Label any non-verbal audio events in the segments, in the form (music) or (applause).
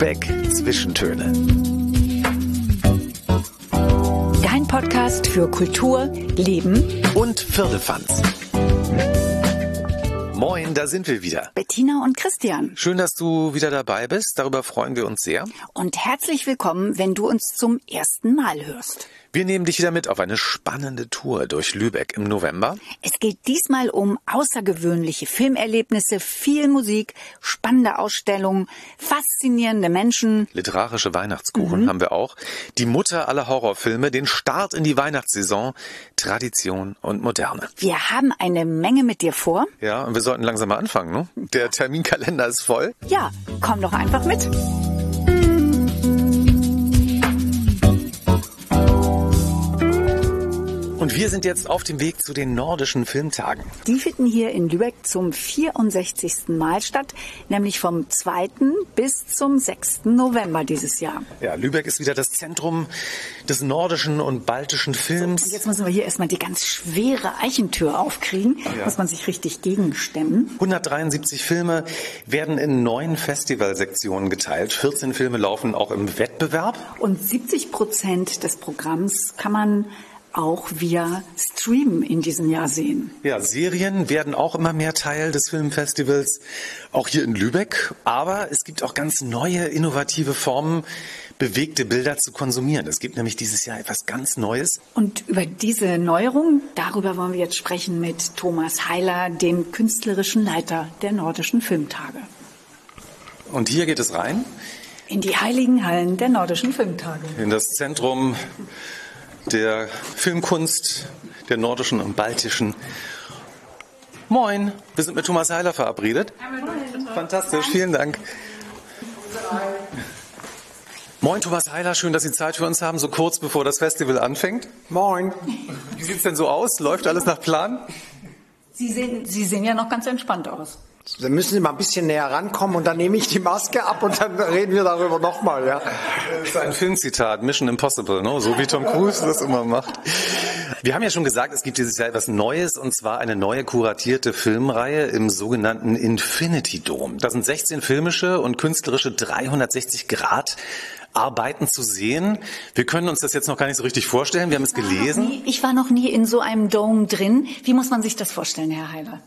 Lübeck Zwischentöne. Dein Podcast für Kultur, Leben Und Firlefanz. Moin, da sind wir wieder. Bettina und Christian. Schön, dass du wieder dabei bist. Darüber freuen wir uns sehr. Und herzlich willkommen, wenn du uns zum ersten Mal hörst. Wir nehmen dich wieder mit auf eine spannende Tour durch Lübeck im November. Es geht diesmal um außergewöhnliche Filmerlebnisse, viel Musik, spannende Ausstellungen, faszinierende Menschen. Literarische Weihnachtskuchen haben wir auch. Die Mutter aller Horrorfilme, den Start in die Weihnachtssaison, Tradition und Moderne. Wir haben eine Menge mit dir vor. Ja, und wir sollten langsam mal anfangen, ne? Der Terminkalender ist voll. Ja, komm doch einfach mit. Und wir sind jetzt auf dem Weg zu den nordischen Filmtagen. Die finden hier in Lübeck zum 64. Mal statt, nämlich vom 2. bis zum 6. November dieses Jahr. Ja, Lübeck ist wieder das Zentrum des nordischen und baltischen Films. Jetzt müssen wir hier erstmal die ganz schwere Eichentür aufkriegen. Ja. Muss man sich richtig gegenstemmen. 173 Filme werden in neun Festivalsektionen geteilt. 14 Filme laufen auch im Wettbewerb. Und 70 Prozent des Programms kann man auch via Stream in diesem Jahr sehen. Ja, Serien werden auch immer mehr Teil des Filmfestivals, auch hier in Lübeck. Aber es gibt auch ganz neue, innovative Formen, bewegte Bilder zu konsumieren. Es gibt nämlich dieses Jahr etwas ganz Neues. Und über diese Neuerung, darüber wollen wir jetzt sprechen mit Thomas Heiler, dem künstlerischen Leiter der Nordischen Filmtage. Und hier geht es rein In die heiligen Hallen der Nordischen Filmtage. in das Zentrum der Filmkunst der nordischen und baltischen. Moin, wir sind mit Thomas Heiler verabredet. Fantastisch, vielen Dank. Moin, Thomas Heiler, schön, dass Sie Zeit für uns haben, so kurz bevor das Festival anfängt. Moin. Wie sieht's denn so aus? Läuft alles nach Plan? Sie sehen, Sie sehen ja noch ganz entspannt aus. Dann müssen Sie mal ein bisschen näher rankommen und dann nehme ich die Maske ab und dann reden wir darüber nochmal, ja. Das ist ein Filmzitat, Mission Impossible, ne? so wie Tom Cruise das immer macht. Wir haben ja schon gesagt, es gibt dieses Jahr etwas Neues und zwar eine neue kuratierte Filmreihe im sogenannten Infinity Dome. Da sind 16 filmische und künstlerische 360 Grad Arbeiten zu sehen. Wir können uns das jetzt noch gar nicht so richtig vorstellen. Wir haben es gelesen. Nie- Ich war noch nie in so einem Dome drin. Wie muss man sich das vorstellen, Herr Heiler?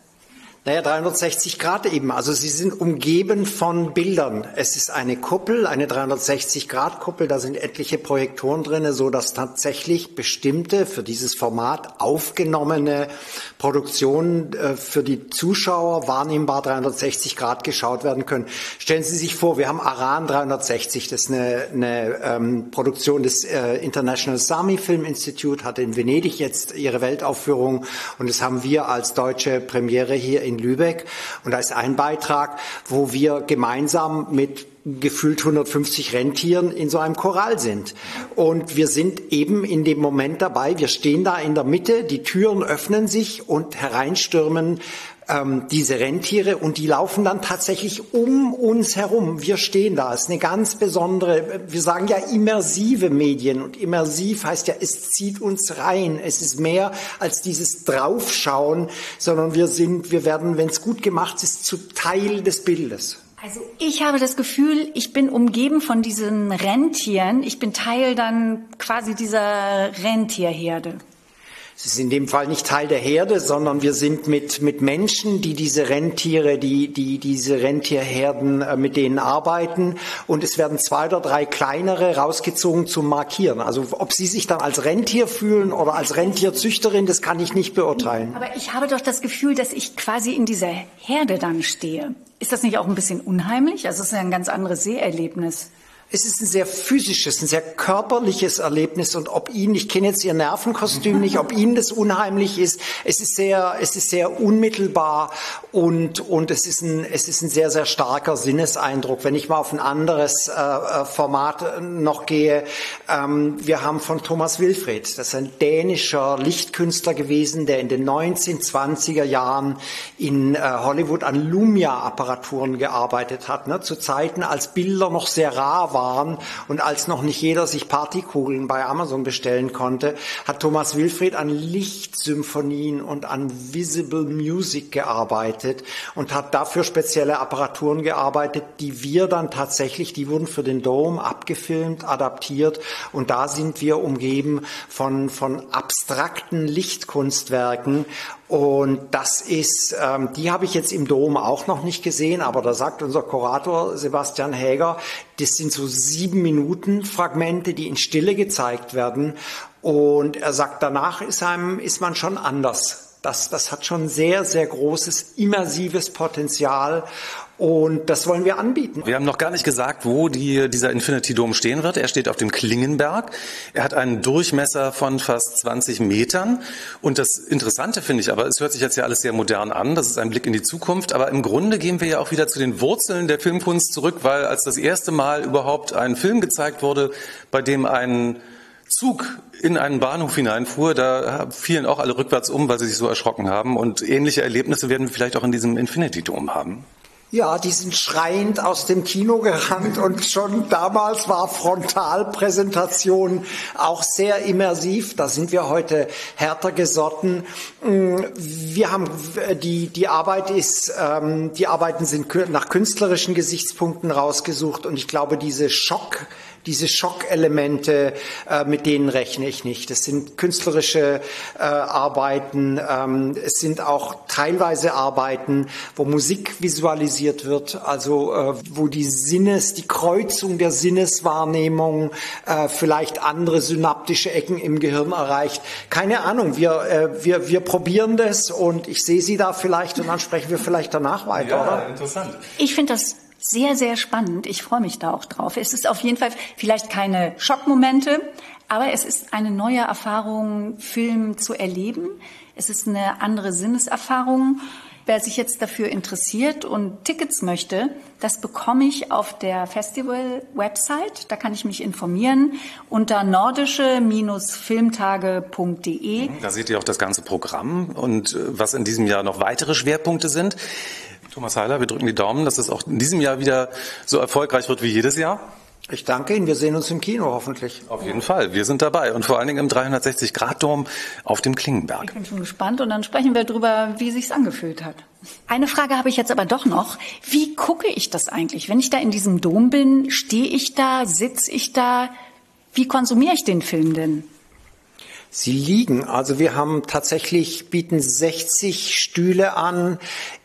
Naja, 360 Grad eben. Also Sie sind umgeben von Bildern. Es ist eine Kuppel, eine 360 Grad Kuppel. Da sind etliche Projektoren drinne, so dass tatsächlich bestimmte für dieses Format aufgenommene Produktionen äh, für die Zuschauer wahrnehmbar 360 Grad geschaut werden können. Stellen Sie sich vor, wir haben Aran 360. Das ist eine, eine ähm, Produktion des äh, International Sami Film Institute, hat in Venedig jetzt ihre Weltaufführung und das haben wir als deutsche Premiere hier in Lübeck. Und da ist ein Beitrag, wo wir gemeinsam mit gefühlt 150 Rentieren in so einem Choral sind. Und wir sind eben in dem Moment dabei, wir stehen da in der Mitte, die Türen öffnen sich und hereinstürmen ähm, diese Rentiere und die laufen dann tatsächlich um uns herum. Wir stehen da. Es ist eine ganz besondere, wir sagen ja immersive Medien und immersiv heißt ja, es zieht uns rein. Es ist mehr als dieses Draufschauen, sondern wir sind, wir werden, wenn es gut gemacht ist, zu Teil des Bildes. Also ich habe das Gefühl, ich bin umgeben von diesen Rentieren. Ich bin Teil dann quasi dieser Rentierherde. Es ist in dem Fall nicht Teil der Herde, sondern wir sind mit, mit Menschen, die diese Rentiere, die, die diese Rentierherden äh, mit denen arbeiten. Und es werden zwei oder drei kleinere rausgezogen zum Markieren. Also ob sie sich dann als Rentier fühlen oder als Rentierzüchterin, das kann ich nicht beurteilen. Aber ich habe doch das Gefühl, dass ich quasi in dieser Herde dann stehe. Ist das nicht auch ein bisschen unheimlich? Also es ist ja ein ganz anderes Seherlebnis. Es ist ein sehr physisches, ein sehr körperliches Erlebnis und ob Ihnen, ich kenne jetzt Ihr Nervenkostüm nicht, ob Ihnen das unheimlich ist, es ist sehr, es ist sehr unmittelbar und, und es ist ein, es ist ein sehr, sehr starker Sinneseindruck. Wenn ich mal auf ein anderes äh, äh, Format noch gehe, ähm, wir haben von Thomas Wilfred, das ist ein dänischer Lichtkünstler gewesen, der in den 1920er Jahren in äh, Hollywood an Lumia-Apparaturen gearbeitet hat, ne, zu Zeiten, als Bilder noch sehr rar da waren und als noch nicht jeder sich Partykugeln bei Amazon bestellen konnte, hat Thomas Wilfried an Lichtsymphonien und an Visible Music gearbeitet und hat dafür spezielle Apparaturen gearbeitet, die wir dann tatsächlich, die wurden für den Dome abgefilmt, adaptiert. Und da sind wir umgeben von, von abstrakten Lichtkunstwerken und das ist, ähm, die habe ich jetzt im Dom auch noch nicht gesehen, aber da sagt unser Kurator Sebastian Häger, das sind so sieben Minuten Fragmente, die in Stille gezeigt werden. Und er sagt, danach ist einem, ist man schon anders das, das hat schon sehr, sehr großes immersives Potenzial und das wollen wir anbieten. Wir haben noch gar nicht gesagt, wo die, dieser Infinity Dome stehen wird. Er steht auf dem Klingenberg. Er hat einen Durchmesser von fast 20 Metern. Und das Interessante finde ich aber, es hört sich jetzt ja alles sehr modern an. Das ist ein Blick in die Zukunft. Aber im Grunde gehen wir ja auch wieder zu den Wurzeln der Filmkunst zurück, weil als das erste Mal überhaupt ein Film gezeigt wurde, bei dem ein Zug in einen Bahnhof hineinfuhr, da fielen auch alle rückwärts um, weil sie sich so erschrocken haben. Und ähnliche Erlebnisse werden wir vielleicht auch in diesem Infinity Dome haben. Ja, die sind schreiend aus dem Kino gerannt und schon damals war Frontalpräsentation auch sehr immersiv. Da sind wir heute härter gesotten. Mm, wir haben die die Arbeit ist ähm, die Arbeiten sind nach künstlerischen Gesichtspunkten rausgesucht und ich glaube diese Schock diese Schockelemente, äh, mit denen rechne ich nicht. Das sind künstlerische äh, Arbeiten, ähm, es sind auch teilweise Arbeiten, wo Musik visualisiert wird, also äh, wo die Sinnes, die Kreuzung der Sinneswahrnehmung äh, vielleicht andere synaptische Ecken im Gehirn erreicht. Keine Ahnung, wir, äh, wir, wir probieren das und ich sehe Sie da vielleicht und dann sprechen wir vielleicht danach weiter. Ja, oder? interessant. Ich finde das sehr, sehr spannend. Ich freue mich da auch drauf. Es ist auf jeden Fall vielleicht keine Schockmomente, aber es ist eine neue Erfahrung, Film zu erleben. Es ist eine andere Sinneserfahrung. Wer sich jetzt dafür interessiert und Tickets möchte, das bekomme ich auf der Festival-Website. Da kann ich mich informieren unter nordische-filmtage.de. Da seht ihr auch das ganze Programm und äh, was in diesem Jahr noch weitere Schwerpunkte sind. Thomas Heiler, wir drücken die Daumen, dass es auch in diesem Jahr wieder so erfolgreich wird wie jedes Jahr. Ich danke Ihnen. Wir sehen uns im Kino hoffentlich. Auf jeden Fall. Wir sind dabei und vor allen Dingen im 360-Grad-Dom auf dem Klingenberg. Ich bin schon gespannt und dann sprechen wir darüber, wie sich's angefühlt hat. Eine Frage habe ich jetzt aber doch noch. Wie gucke ich das eigentlich? Wenn ich da in diesem Dom bin, stehe ich da, sitze ich da? Wie konsumiere ich den Film denn? Sie liegen. Also wir haben tatsächlich, bieten 60 Stühle an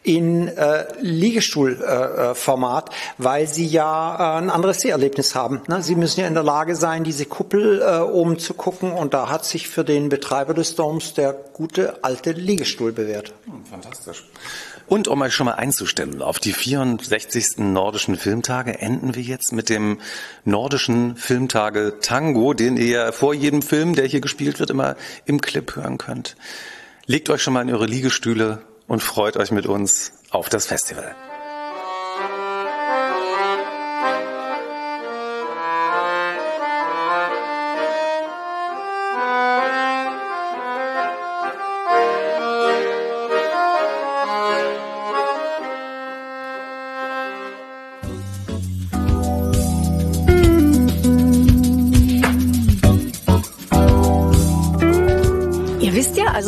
in äh, Liegestuhlformat, äh, weil sie ja äh, ein anderes Seherlebnis haben. Ne? Sie müssen ja in der Lage sein, diese Kuppel äh, oben zu gucken und da hat sich für den Betreiber des Doms der gute alte Liegestuhl bewährt. Fantastisch. Und um euch schon mal einzustimmen, auf die 64. nordischen Filmtage enden wir jetzt mit dem nordischen Filmtage Tango, den ihr vor jedem Film, der hier gespielt wird, immer im Clip hören könnt. Legt euch schon mal in eure Liegestühle und freut euch mit uns auf das Festival.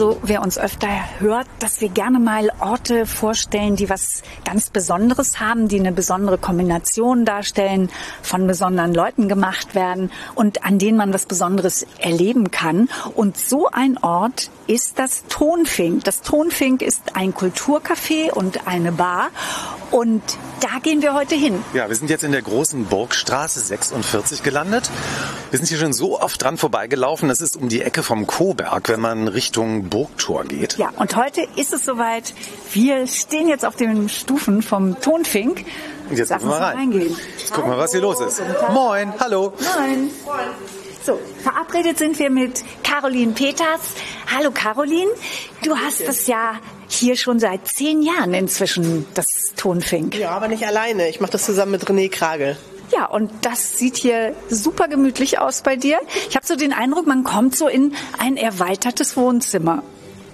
Also wer uns öfter hört, dass wir gerne mal Orte vorstellen, die was ganz Besonderes haben, die eine besondere Kombination darstellen, von besonderen Leuten gemacht werden und an denen man was Besonderes erleben kann. Und so ein Ort ist das Tonfink. Das Tonfink ist ein Kulturcafé und eine Bar und da gehen wir heute hin. Ja, wir sind jetzt in der großen Burgstraße 46 gelandet. Wir sind hier schon so oft dran vorbeigelaufen. Das ist um die Ecke vom Koberg, wenn man Richtung Burgtor geht. Ja, und heute ist es soweit. Wir stehen jetzt auf den Stufen vom Tonfink. Und jetzt Lass wir mal rein. reingehen. Jetzt gucken wir, was hier los ist. Moin, hallo. Moin. So, verabredet sind wir mit Caroline Peters. Hallo Caroline, du hast das ja hier schon seit zehn Jahren inzwischen, das Tonfink. Ja, aber nicht alleine. Ich mache das zusammen mit René Kragel. Ja, und das sieht hier super gemütlich aus bei dir. Ich habe so den Eindruck, man kommt so in ein erweitertes Wohnzimmer.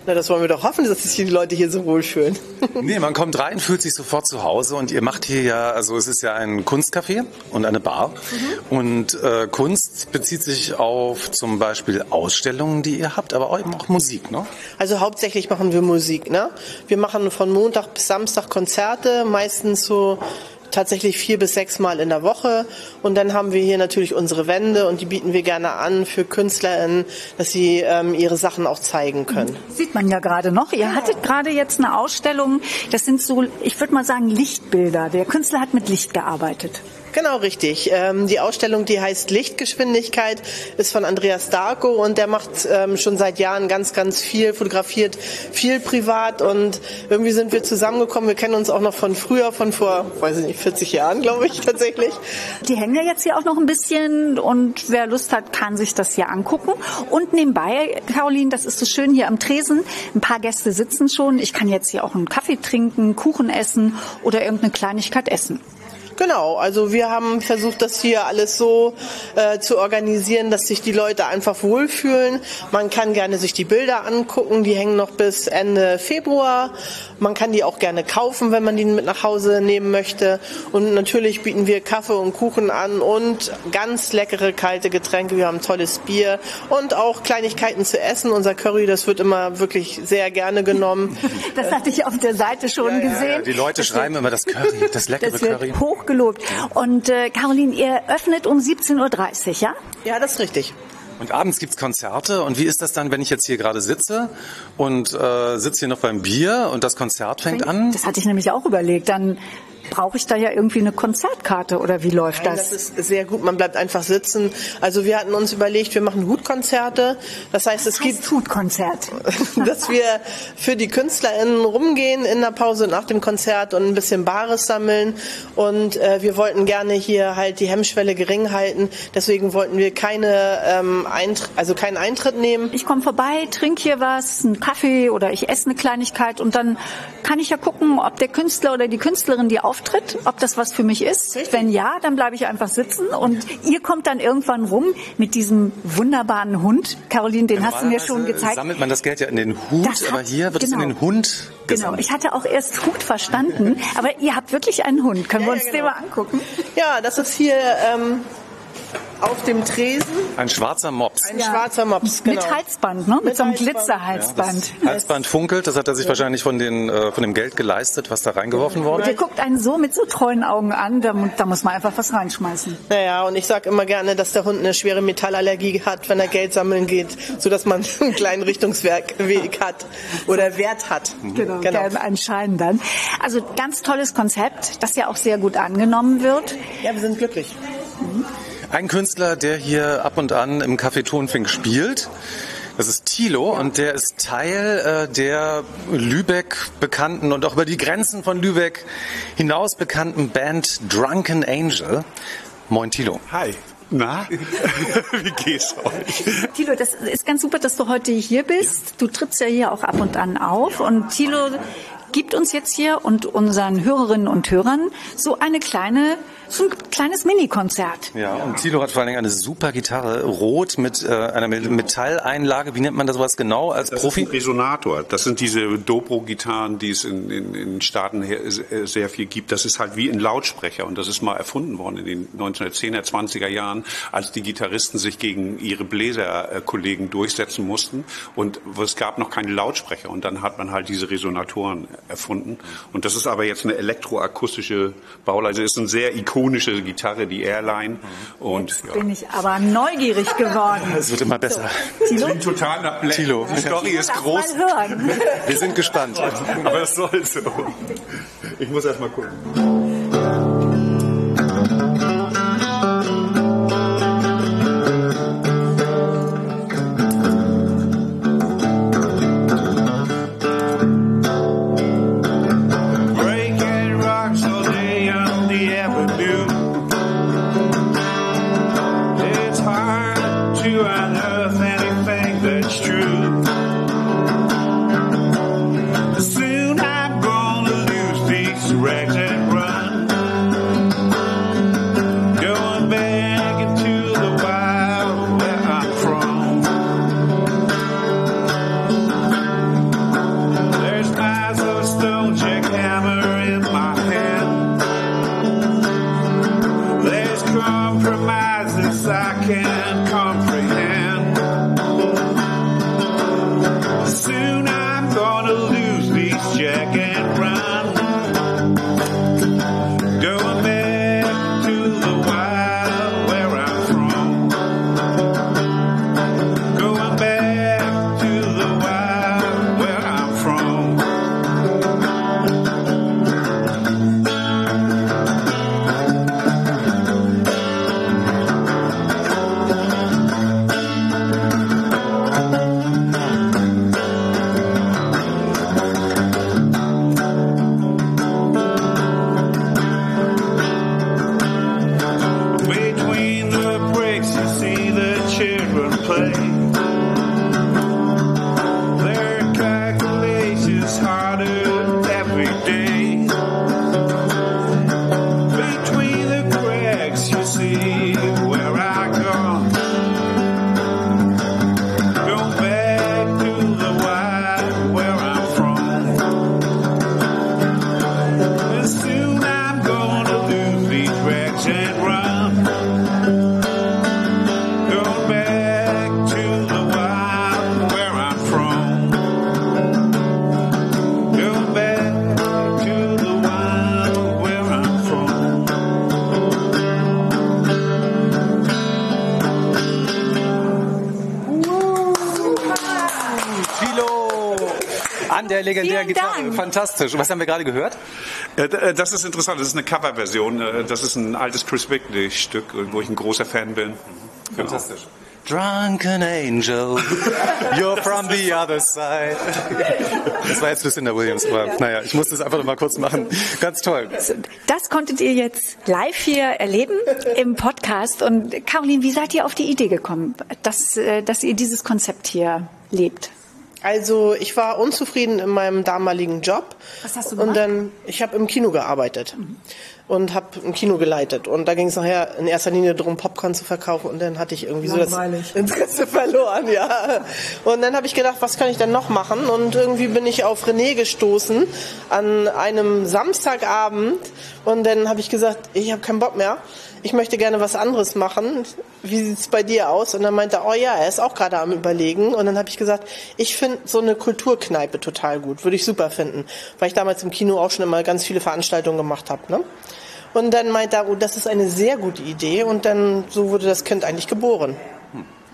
Na, das wollen wir doch hoffen, dass sich die Leute hier so wohlfühlen. nee, man kommt rein, fühlt sich sofort zu Hause und ihr macht hier ja, also es ist ja ein Kunstcafé und eine Bar. Mhm. Und äh, Kunst bezieht sich auf zum Beispiel Ausstellungen, die ihr habt, aber eben auch Musik, ne? Also hauptsächlich machen wir Musik, ne? Wir machen von Montag bis Samstag Konzerte, meistens so tatsächlich vier bis sechs Mal in der Woche. Und dann haben wir hier natürlich unsere Wände und die bieten wir gerne an für KünstlerInnen, dass sie ähm, ihre Sachen auch zeigen können. Sieht man ja gerade noch. Ihr hattet gerade jetzt eine Ausstellung, das sind so, ich würde mal sagen, Lichtbilder. Der Künstler hat mit Licht gearbeitet. Genau, richtig. Ähm, die Ausstellung, die heißt Lichtgeschwindigkeit, ist von Andreas Darko und der macht ähm, schon seit Jahren ganz, ganz viel, fotografiert viel privat und irgendwie sind wir zusammengekommen. Wir kennen uns auch noch von früher, von vor, weiß ich nicht, 40 Jahren, glaube ich, (laughs) tatsächlich. Die hängen ja jetzt hier auch noch ein bisschen und wer Lust hat, kann sich das hier angucken. Und nebenbei, Caroline, das ist so schön hier am Tresen. Ein paar Gäste sitzen schon. Ich kann jetzt hier auch einen Kaffee trinken, Kuchen essen oder irgendeine Kleinigkeit essen. Genau, also wir haben versucht, das hier alles so äh, zu organisieren, dass sich die Leute einfach wohlfühlen. Man kann gerne sich die Bilder angucken, die hängen noch bis Ende Februar. Man kann die auch gerne kaufen, wenn man die mit nach Hause nehmen möchte. Und natürlich bieten wir Kaffee und Kuchen an und ganz leckere kalte Getränke. Wir haben tolles Bier und auch Kleinigkeiten zu essen. Unser Curry, das wird immer wirklich sehr gerne genommen. (laughs) Das hatte ich auf der Seite schon ja, gesehen. Ja, die Leute das schreiben wird, immer das Curry, das (laughs) leckere das Curry. Hoch gelobt. Und äh, Caroline, ihr öffnet um 17.30 Uhr, ja? Ja, das ist richtig. Und abends gibt's Konzerte. Und wie ist das dann, wenn ich jetzt hier gerade sitze und äh, sitze hier noch beim Bier und das Konzert fängt an? Das hatte ich nämlich auch überlegt. Dann brauche ich da ja irgendwie eine Konzertkarte oder wie läuft Nein, das? Das ist sehr gut, man bleibt einfach sitzen. Also wir hatten uns überlegt, wir machen Hutkonzerte. Das heißt, es heißt gibt Hutkonzert, (laughs) dass wir für die KünstlerInnen rumgehen in der Pause nach dem Konzert und ein bisschen Bares sammeln. Und äh, wir wollten gerne hier halt die Hemmschwelle gering halten. Deswegen wollten wir keine ähm, Eintritt, also keinen Eintritt nehmen. Ich komme vorbei, trinke hier was, einen Kaffee oder ich esse eine Kleinigkeit und dann kann ich ja gucken, ob der Künstler oder die Künstlerin, die auf auftritt, ob das was für mich ist. Wenn ja, dann bleibe ich einfach sitzen und ihr kommt dann irgendwann rum mit diesem wunderbaren Hund. Caroline, den hast du mir schon gezeigt. Sammelt man das Geld ja in den Hut, das aber hier wird genau. es in den Hund Genau, ich hatte auch erst Hut verstanden, aber ihr habt wirklich einen Hund. Können ja, wir uns ja, genau. den mal angucken? Ja, das ist hier ähm, auf dem Tresen. Ein schwarzer Mops. Ein ja. schwarzer Mops, genau. Mit Halsband, ne? Mit, Mit so einem Glitzerhalsband. Ja, Halsband funkelt, das hat er sich ja. wahrscheinlich von, den, äh, von dem Geld geleistet, was da reingeworfen wurde. Der guckt einen so mit so treuen Augen an, da, da muss man einfach was reinschmeißen. Naja, und ich sage immer gerne, dass der Hund eine schwere Metallallergie hat, wenn er Geld sammeln geht, sodass man (laughs) einen kleinen Richtungsweg hat oder Wert hat. Genau, genau. anscheinend dann. Also ganz tolles Konzept, das ja auch sehr gut angenommen wird. Ja, wir sind glücklich. Mhm. Ein Künstler, der hier ab und an im Café Tonfink spielt. Das ist Thilo und der ist Teil äh, der Lübeck bekannten und auch über die Grenzen von Lübeck hinaus bekannten Band Drunken Angel. Moin Thilo. Hi. Na, (laughs) wie geht's euch? Thilo, das ist ganz super, dass du heute hier bist. Du trittst ja hier auch ab und an auf und Thilo gibt uns jetzt hier und unseren Hörerinnen und Hörern so eine kleine so ein kleines Mini-Konzert. Ja, und Tilo hat vor allen Dingen eine super Gitarre, rot mit äh, einer Metalleinlage. Wie nennt man das was genau als das Profi? Ist ein Resonator. Das sind diese Dobro-Gitarren, die es in, in, in Staaten sehr viel gibt. Das ist halt wie ein Lautsprecher und das ist mal erfunden worden in den 1910er, 20er Jahren, als die Gitarristen sich gegen ihre Bläserkollegen durchsetzen mussten und es gab noch keine Lautsprecher und dann hat man halt diese Resonatoren erfunden. Und das ist aber jetzt eine elektroakustische Bauweise, ist ein sehr ikonische Gitarre, die Airline. Und, Jetzt ja. bin ich aber neugierig geworden. Es wird immer besser. So. Tilo? Klingt total nach Black. Tilo. Die Story ist groß. Wir sind gespannt. Aber es soll so. (laughs) Ich muss erst mal gucken. Dank. Fantastisch. Und was haben wir gerade gehört? Äh, äh, Das ist interessant, das ist eine Coverversion. Äh, Das ist ein altes Chris Bickley-Stück, wo ich ein großer Fan bin. Genau. Fantastisch. Drunken Angel, (laughs) you're from the other side. Das war jetzt Lucinda Williams, aber naja, ich musste es einfach noch mal kurz machen. Ganz toll. Das konntet ihr jetzt live hier erleben im Podcast. Und Caroline, wie seid ihr auf die Idee gekommen, dass, dass ihr dieses Konzept hier lebt? Also ich war unzufrieden in meinem damaligen Job. Was hast du Und gemacht? dann, ich habe im Kino gearbeitet und habe ein Kino geleitet. Und da ging es nachher in erster Linie darum, Popcorn zu verkaufen. Und dann hatte ich irgendwie so das Interesse (laughs) verloren, ja. Und dann habe ich gedacht, was kann ich denn noch machen? Und irgendwie bin ich auf René gestoßen an einem Samstagabend. Und dann habe ich gesagt, ich habe keinen Bock mehr. Ich möchte gerne was anderes machen. Wie sieht's bei dir aus? Und dann meinte er, oh ja, er ist auch gerade am überlegen. Und dann habe ich gesagt, ich finde so eine Kulturkneipe total gut. Würde ich super finden. Weil ich damals im Kino auch schon immer ganz viele Veranstaltungen gemacht habe. Ne? Und dann meinte er, oh, das ist eine sehr gute Idee. Und dann so wurde das Kind eigentlich geboren.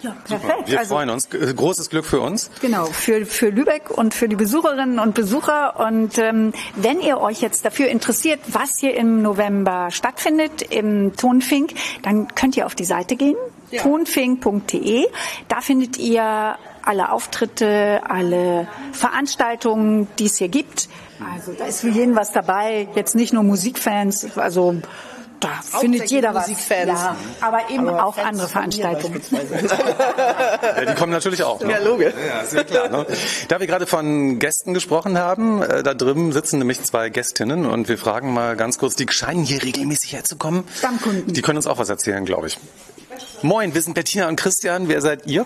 Ja, perfekt. Wir Also- freuen uns. G- Großes Glück für uns. Genau, für, für Lübeck und für die Besucherinnen und Besucher. Und ähm, wenn ihr euch jetzt dafür interessiert, was hier im November stattfindet, im Tonfink, dann könnt ihr auf die Seite gehen, tonfink.de. Da findet ihr alle Auftritte, alle Veranstaltungen, die es hier gibt. Also da ist für jeden was dabei, jetzt nicht nur Musikfans, also da findet jeder was. Musikfans. Ja, aber eben Aber auch Fans andere Veranstaltungen. (laughs) Ja, die kommen natürlich auch. Ne? Ja, logisch. Ja, ist ja klar. Ne? Da wir gerade von Gästen gesprochen haben, äh, da drüben sitzen nämlich zwei Gästinnen und wir fragen mal ganz kurz, die scheinen hier regelmäßig herzukommen. Stammkunden. Die können uns auch was erzählen, glaube ich. Moin, wir sind Bettina und Christian. Wer seid ihr?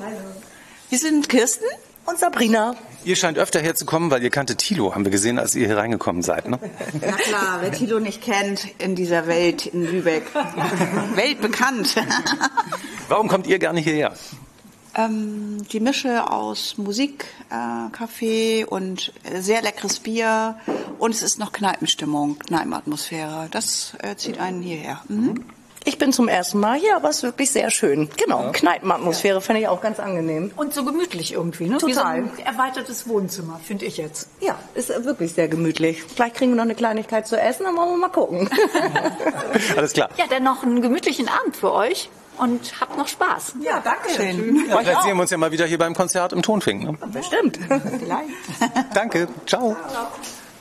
Wir sind Kirsten und Sabrina. Ihr scheint öfter herzukommen, weil ihr kannte Thilo, haben wir gesehen, als ihr hier reingekommen seid. Ne? Na klar, wer Thilo nicht kennt in dieser Welt in Lübeck. (laughs) Weltbekannt. (laughs) Warum kommt ihr gerne hierher? ähm, die Mische aus Musik, äh, Kaffee und äh, sehr leckeres Bier. Und es ist noch Kneipenstimmung, Kneipenatmosphäre. Das äh, zieht einen hierher. Mhm. Ich bin zum ersten Mal hier, aber es ist wirklich sehr schön. Genau, Kneipenatmosphäre finde ich auch ganz angenehm. Und so gemütlich irgendwie, ne? Wie so Total. ein erweitertes Wohnzimmer, finde ich jetzt. Ja, ist wirklich sehr gemütlich. Vielleicht kriegen wir noch eine Kleinigkeit zu essen, dann wollen wir mal gucken. (laughs) Alles klar. Ja, dann noch einen gemütlichen Abend für euch und habt noch Spaß. ja, danke Schön. Ja, vielleicht sehen wir uns ja mal wieder hier beim Konzert im Tonfink. Ne? Bestimmt. (laughs) Danke, ciao.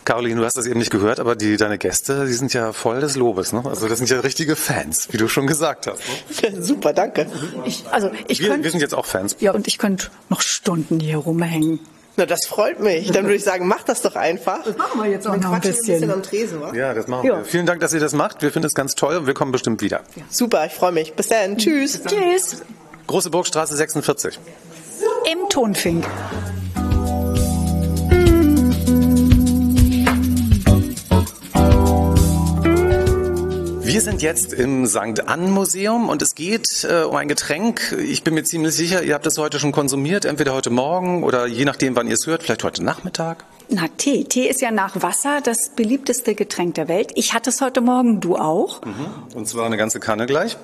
Caroline, du hast das eben nicht gehört, aber die, deine Gäste, die sind ja voll des Lobes. Ne? Also das sind ja richtige Fans, wie du schon gesagt hast. Ne? (laughs) Super, danke. Ich, also ich Wir, wir könnte sind jetzt auch Fans. ja und ich könnte noch Stunden hier rumhängen. Na, das freut mich. Dann würde ich sagen, mach das doch einfach. machen wir jetzt auch Dann noch ein quatschen wir bisschen. bisschen am Tresen, wa? Ja, das machen Ja. wir. Vielen Dank, dass ihr das macht. Wir finden es ganz toll und wir kommen bestimmt wieder. Super, ich freue mich. Bis dann. Tschüss. Tschüss. Große Burgstraße 46. Im Tonfink. Wir sind jetzt im St. Ann Museum und es geht äh, um ein Getränk. Ich bin mir ziemlich sicher, ihr habt es heute schon konsumiert, entweder heute Morgen oder je nachdem, wann ihr es hört, vielleicht heute Nachmittag. Na, Tee. Tee ist ja nach Wasser das beliebteste Getränk der Welt. Ich hatte es heute Morgen, du auch. Mhm. Und zwar eine ganze Kanne gleich.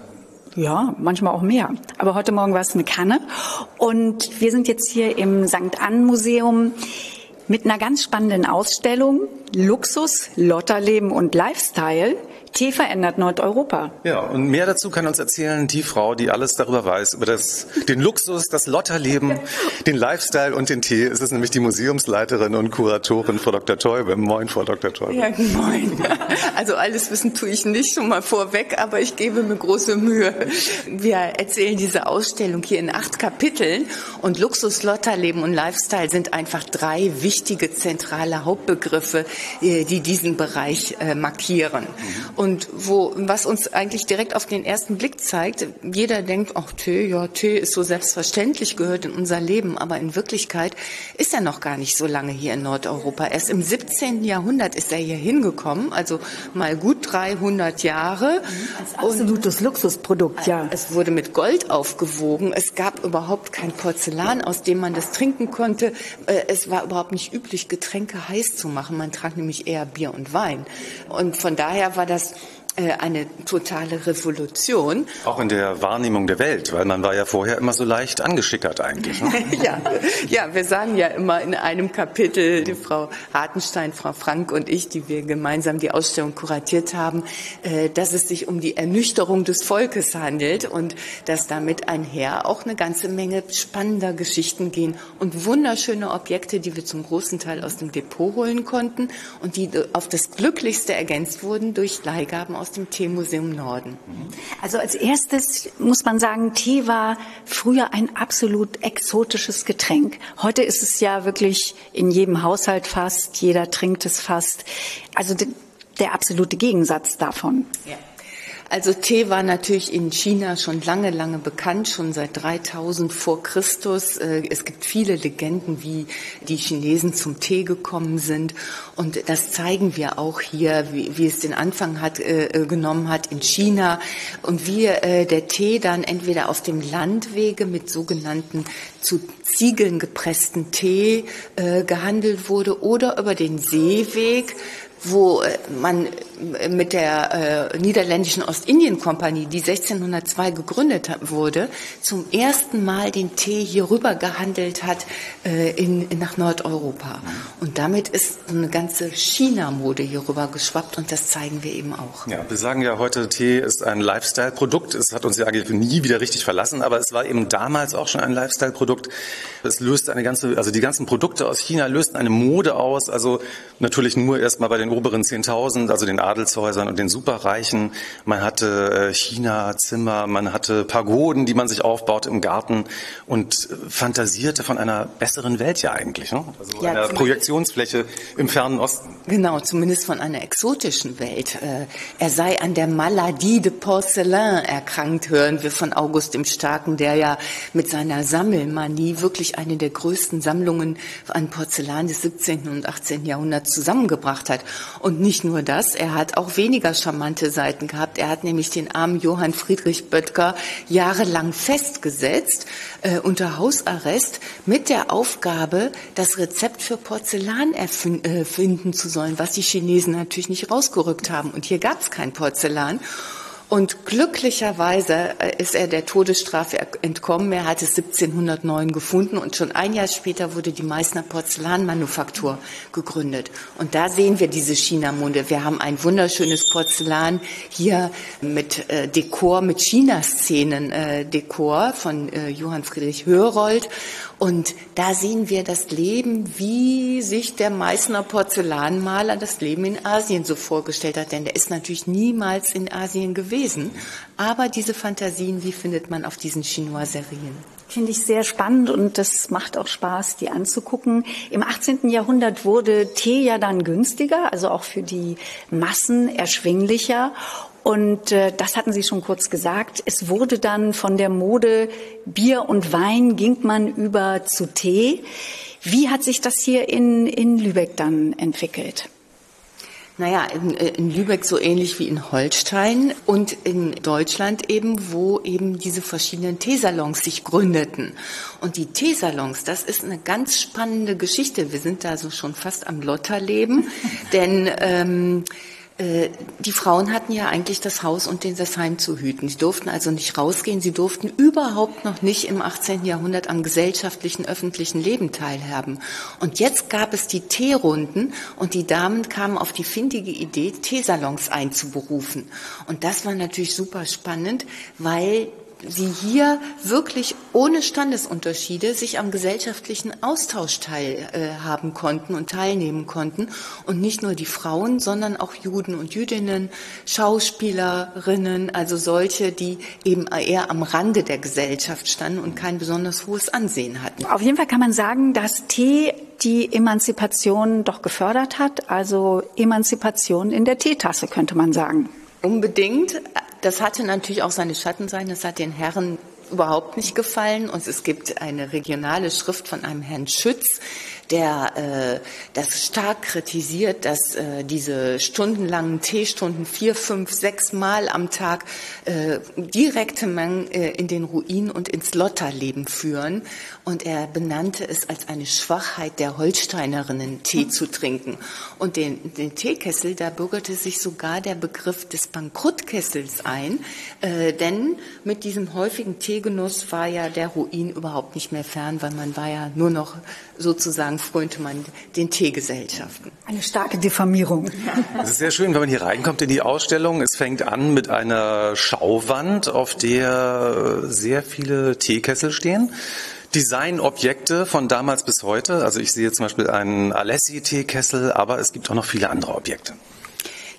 Ja, manchmal auch mehr. Aber heute Morgen war es eine Kanne. Und wir sind jetzt hier im St. Ann Museum mit einer ganz spannenden Ausstellung Luxus, Lotterleben und Lifestyle. Tee verändert Nordeuropa. Ja, und mehr dazu kann uns erzählen die Frau, die alles darüber weiß, über das, den Luxus, das Lotterleben, (laughs) den Lifestyle und den Tee. Es ist nämlich die Museumsleiterin und Kuratorin Frau Dr. Teube. Moin, Frau Dr. Teube. Ja, moin. Also alles wissen tue ich nicht schon mal vorweg, aber ich gebe mir große Mühe. Wir erzählen diese Ausstellung hier in acht Kapiteln und Luxus, Lotterleben und Lifestyle sind einfach drei wichtige zentrale Hauptbegriffe, äh, die diesen Bereich äh, markieren. Und wo, was uns eigentlich direkt auf den ersten Blick zeigt, jeder denkt, ach Tee, ja, Tee ist so selbstverständlich, gehört in unser Leben. Aber in Wirklichkeit ist er noch gar nicht so lange hier in Nordeuropa. Erst im 17. Jahrhundert ist er hier hingekommen, also mal gut 300 Jahre. Als absolutes Und Luxusprodukt, ja. Es wurde mit Gold aufgewogen. Es gab überhaupt kein Porzellan, aus dem man das trinken konnte. Äh, es war überhaupt nicht üblich, Getränke heiß zu machen. Man trank nämlich eher Bier und Wein. Und von daher war das äh, eine totale Revolution. Auch in der Wahrnehmung der Welt, weil man war ja vorher immer so leicht angeschickert eigentlich. Ne? (laughs) ja, ja, wir sagen ja immer in einem Kapitel, die Frau Hartenstein, Frau Frank und ich, die wir gemeinsam die Ausstellung kuratiert haben, äh, dass es sich um die Ernüchterung des Volkes handelt und dass damit einher auch eine ganze Menge spannender Geschichten gehen und wunderschöne Objekte, die wir zum großen Teil aus dem Depot holen konnten und die auf das Glücklichste ergänzt wurden durch Leihgaben aus dem Teemuseum Norden. Also als erstes muss man sagen, Tee war früher ein absolut exotisches Getränk. Heute ist es ja wirklich in jedem Haushalt fast, jeder trinkt es fast. Also der absolute Gegensatz davon. Ja. Also Tee war natürlich in China schon lange, lange bekannt, schon seit 3000 vor Christus. Äh, es gibt viele Legenden, wie die Chinesen zum Tee gekommen sind. Und das zeigen wir auch hier, wie, wie es den Anfang hat, äh, äh genommen hat in China. Und wie äh, der Tee dann entweder auf dem Landwege mit sogenannten zu Ziegeln gepressten Tee äh, gehandelt wurde oder über den Seeweg wo äh, man äh, mit der äh, niederländischen Ostindien-Kompanie, die 1602 gegründet wurde, zum ersten Mal den Tee hier rüber gehandelt hat äh, in, nach Nordeuropa. Und damit ist eine ganze China-Mode hier rüber geschwappt und das zeigen wir eben auch. Ja, wir sagen ja heute, Tee ist ein Lifestyle-Produkt. Es hat uns ja eigentlich nie wieder richtig verlassen, aber es war eben damals auch schon ein Lifestyle-Produkt. Es löst eine ganze, also die ganzen Produkte aus China lösten eine Mode aus, also natürlich nur erstmal bei den oberen 10.000, also den Adelshäusern und den Superreichen. Man hatte äh, China-Zimmer, man hatte Pagoden, die man sich aufbaut im Garten und fantasierte von einer besseren Welt ja eigentlich. Ne? Also ja, einer Projektionsfläche im fernen Osten. Genau, zumindest von einer exotischen Welt. Äh, er sei an der Maladie de Porcelain erkrankt, hören wir von August dem Starken, der ja mit seiner Sammelmanie wirklich eine der größten Sammlungen an Porzellan des 17. und 18. Jahrhunderts zusammengebracht hat. Und nicht nur das, er hat auch weniger charmante Seiten gehabt. Er hat nämlich den armen Johann Friedrich Böttger jahrelang festgesetzt äh, unter Hausarrest mit der Aufgabe, das Rezept für Porzellan erfinden äh, zu sollen, was die Chinesen natürlich nicht rausgerückt haben. Und hier gab es kein Porzellan. Und glücklicherweise äh, ist er der Todesstrafe entkommen. Er hat es 1709 gefunden und schon ein Jahr später wurde die Meißner Porzellanmanufaktur gegründet. Und da sehen wir diese China-Munde. Wir haben ein wunderschönes Porzellan hier mit äh, Dekor, mit China-Szenen äh, von äh, Johann Friedrich Hörold. Und da sehen wir das Leben, wie sich der Meißner Porzellanmaler das Leben in Asien so vorgestellt hat. Denn der ist natürlich niemals in Asien gewesen. Aber diese Fantasien, die findet man auf diesen Chinoiserien. Finde ich sehr spannend und das macht auch Spaß, die anzugucken. Im 18. Jahrhundert wurde Tee ja dann günstiger, also auch für die Massen erschwinglicher. Und äh, das hatten Sie schon kurz gesagt. Es wurde dann von der Mode Bier und Wein ging man über zu Tee. Wie hat sich das hier in, in Lübeck dann entwickelt? Naja, in, äh, in Lübeck so ähnlich wie in Holstein und in Deutschland eben, wo eben diese verschiedenen Teesalons sich gründeten. Und die Teesalons, das ist eine ganz spannende Geschichte. Wir sind da so schon fast am Lotterleben, (laughs) denn ähm, äh, die Frauen hatten ja eigentlich das Haus und das Heim zu hüten. Sie durften also nicht rausgehen. Sie durften überhaupt noch nicht im 18. Jahrhundert am gesellschaftlichen, öffentlichen Leben teilhaben. Und jetzt gab es die Teerunden und die Damen kamen auf die findige Idee, Teesalons einzuberufen. Und das war natürlich super spannend, weil sie hier wirklich ohne Standesunterschiede sich am gesellschaftlichen Austausch teilhaben äh, konnten und teilnehmen konnten. Und nicht nur die Frauen, sondern auch Juden und Jüdinnen, Schauspielerinnen, also solche, die eben eher am Rande der Gesellschaft standen und kein besonders hohes Ansehen hatten. Auf jeden Fall kann man sagen, dass Tee die Emanzipation doch gefördert hat, also Emanzipation in der Teetasse, könnte man sagen. Unbedingt. Das hatte natürlich auch seine Schattenseiten. Das hat den Herren überhaupt nicht gefallen. Und es gibt eine regionale Schrift von einem Herrn Schütz, der äh, das stark kritisiert, dass äh, diese stundenlangen Teestunden vier, fünf, sechs Mal am Tag äh, direkte Mengen äh, in den Ruin und ins Lotterleben führen. Und er benannte es als eine Schwachheit der Holsteinerinnen, Tee zu trinken. Und den, den Teekessel, da bürgerte sich sogar der Begriff des Bankruttkessels ein, äh, denn mit diesem häufigen Teegenuss war ja der Ruin überhaupt nicht mehr fern, weil man war ja nur noch sozusagen frönte man den Teegesellschaften. Eine starke Diffamierung. Es ist sehr schön, wenn man hier reinkommt in die Ausstellung. Es fängt an mit einer Schauwand, auf der sehr viele Teekessel stehen. Designobjekte von damals bis heute. Also ich sehe zum Beispiel einen Alessi-Teekessel, aber es gibt auch noch viele andere Objekte.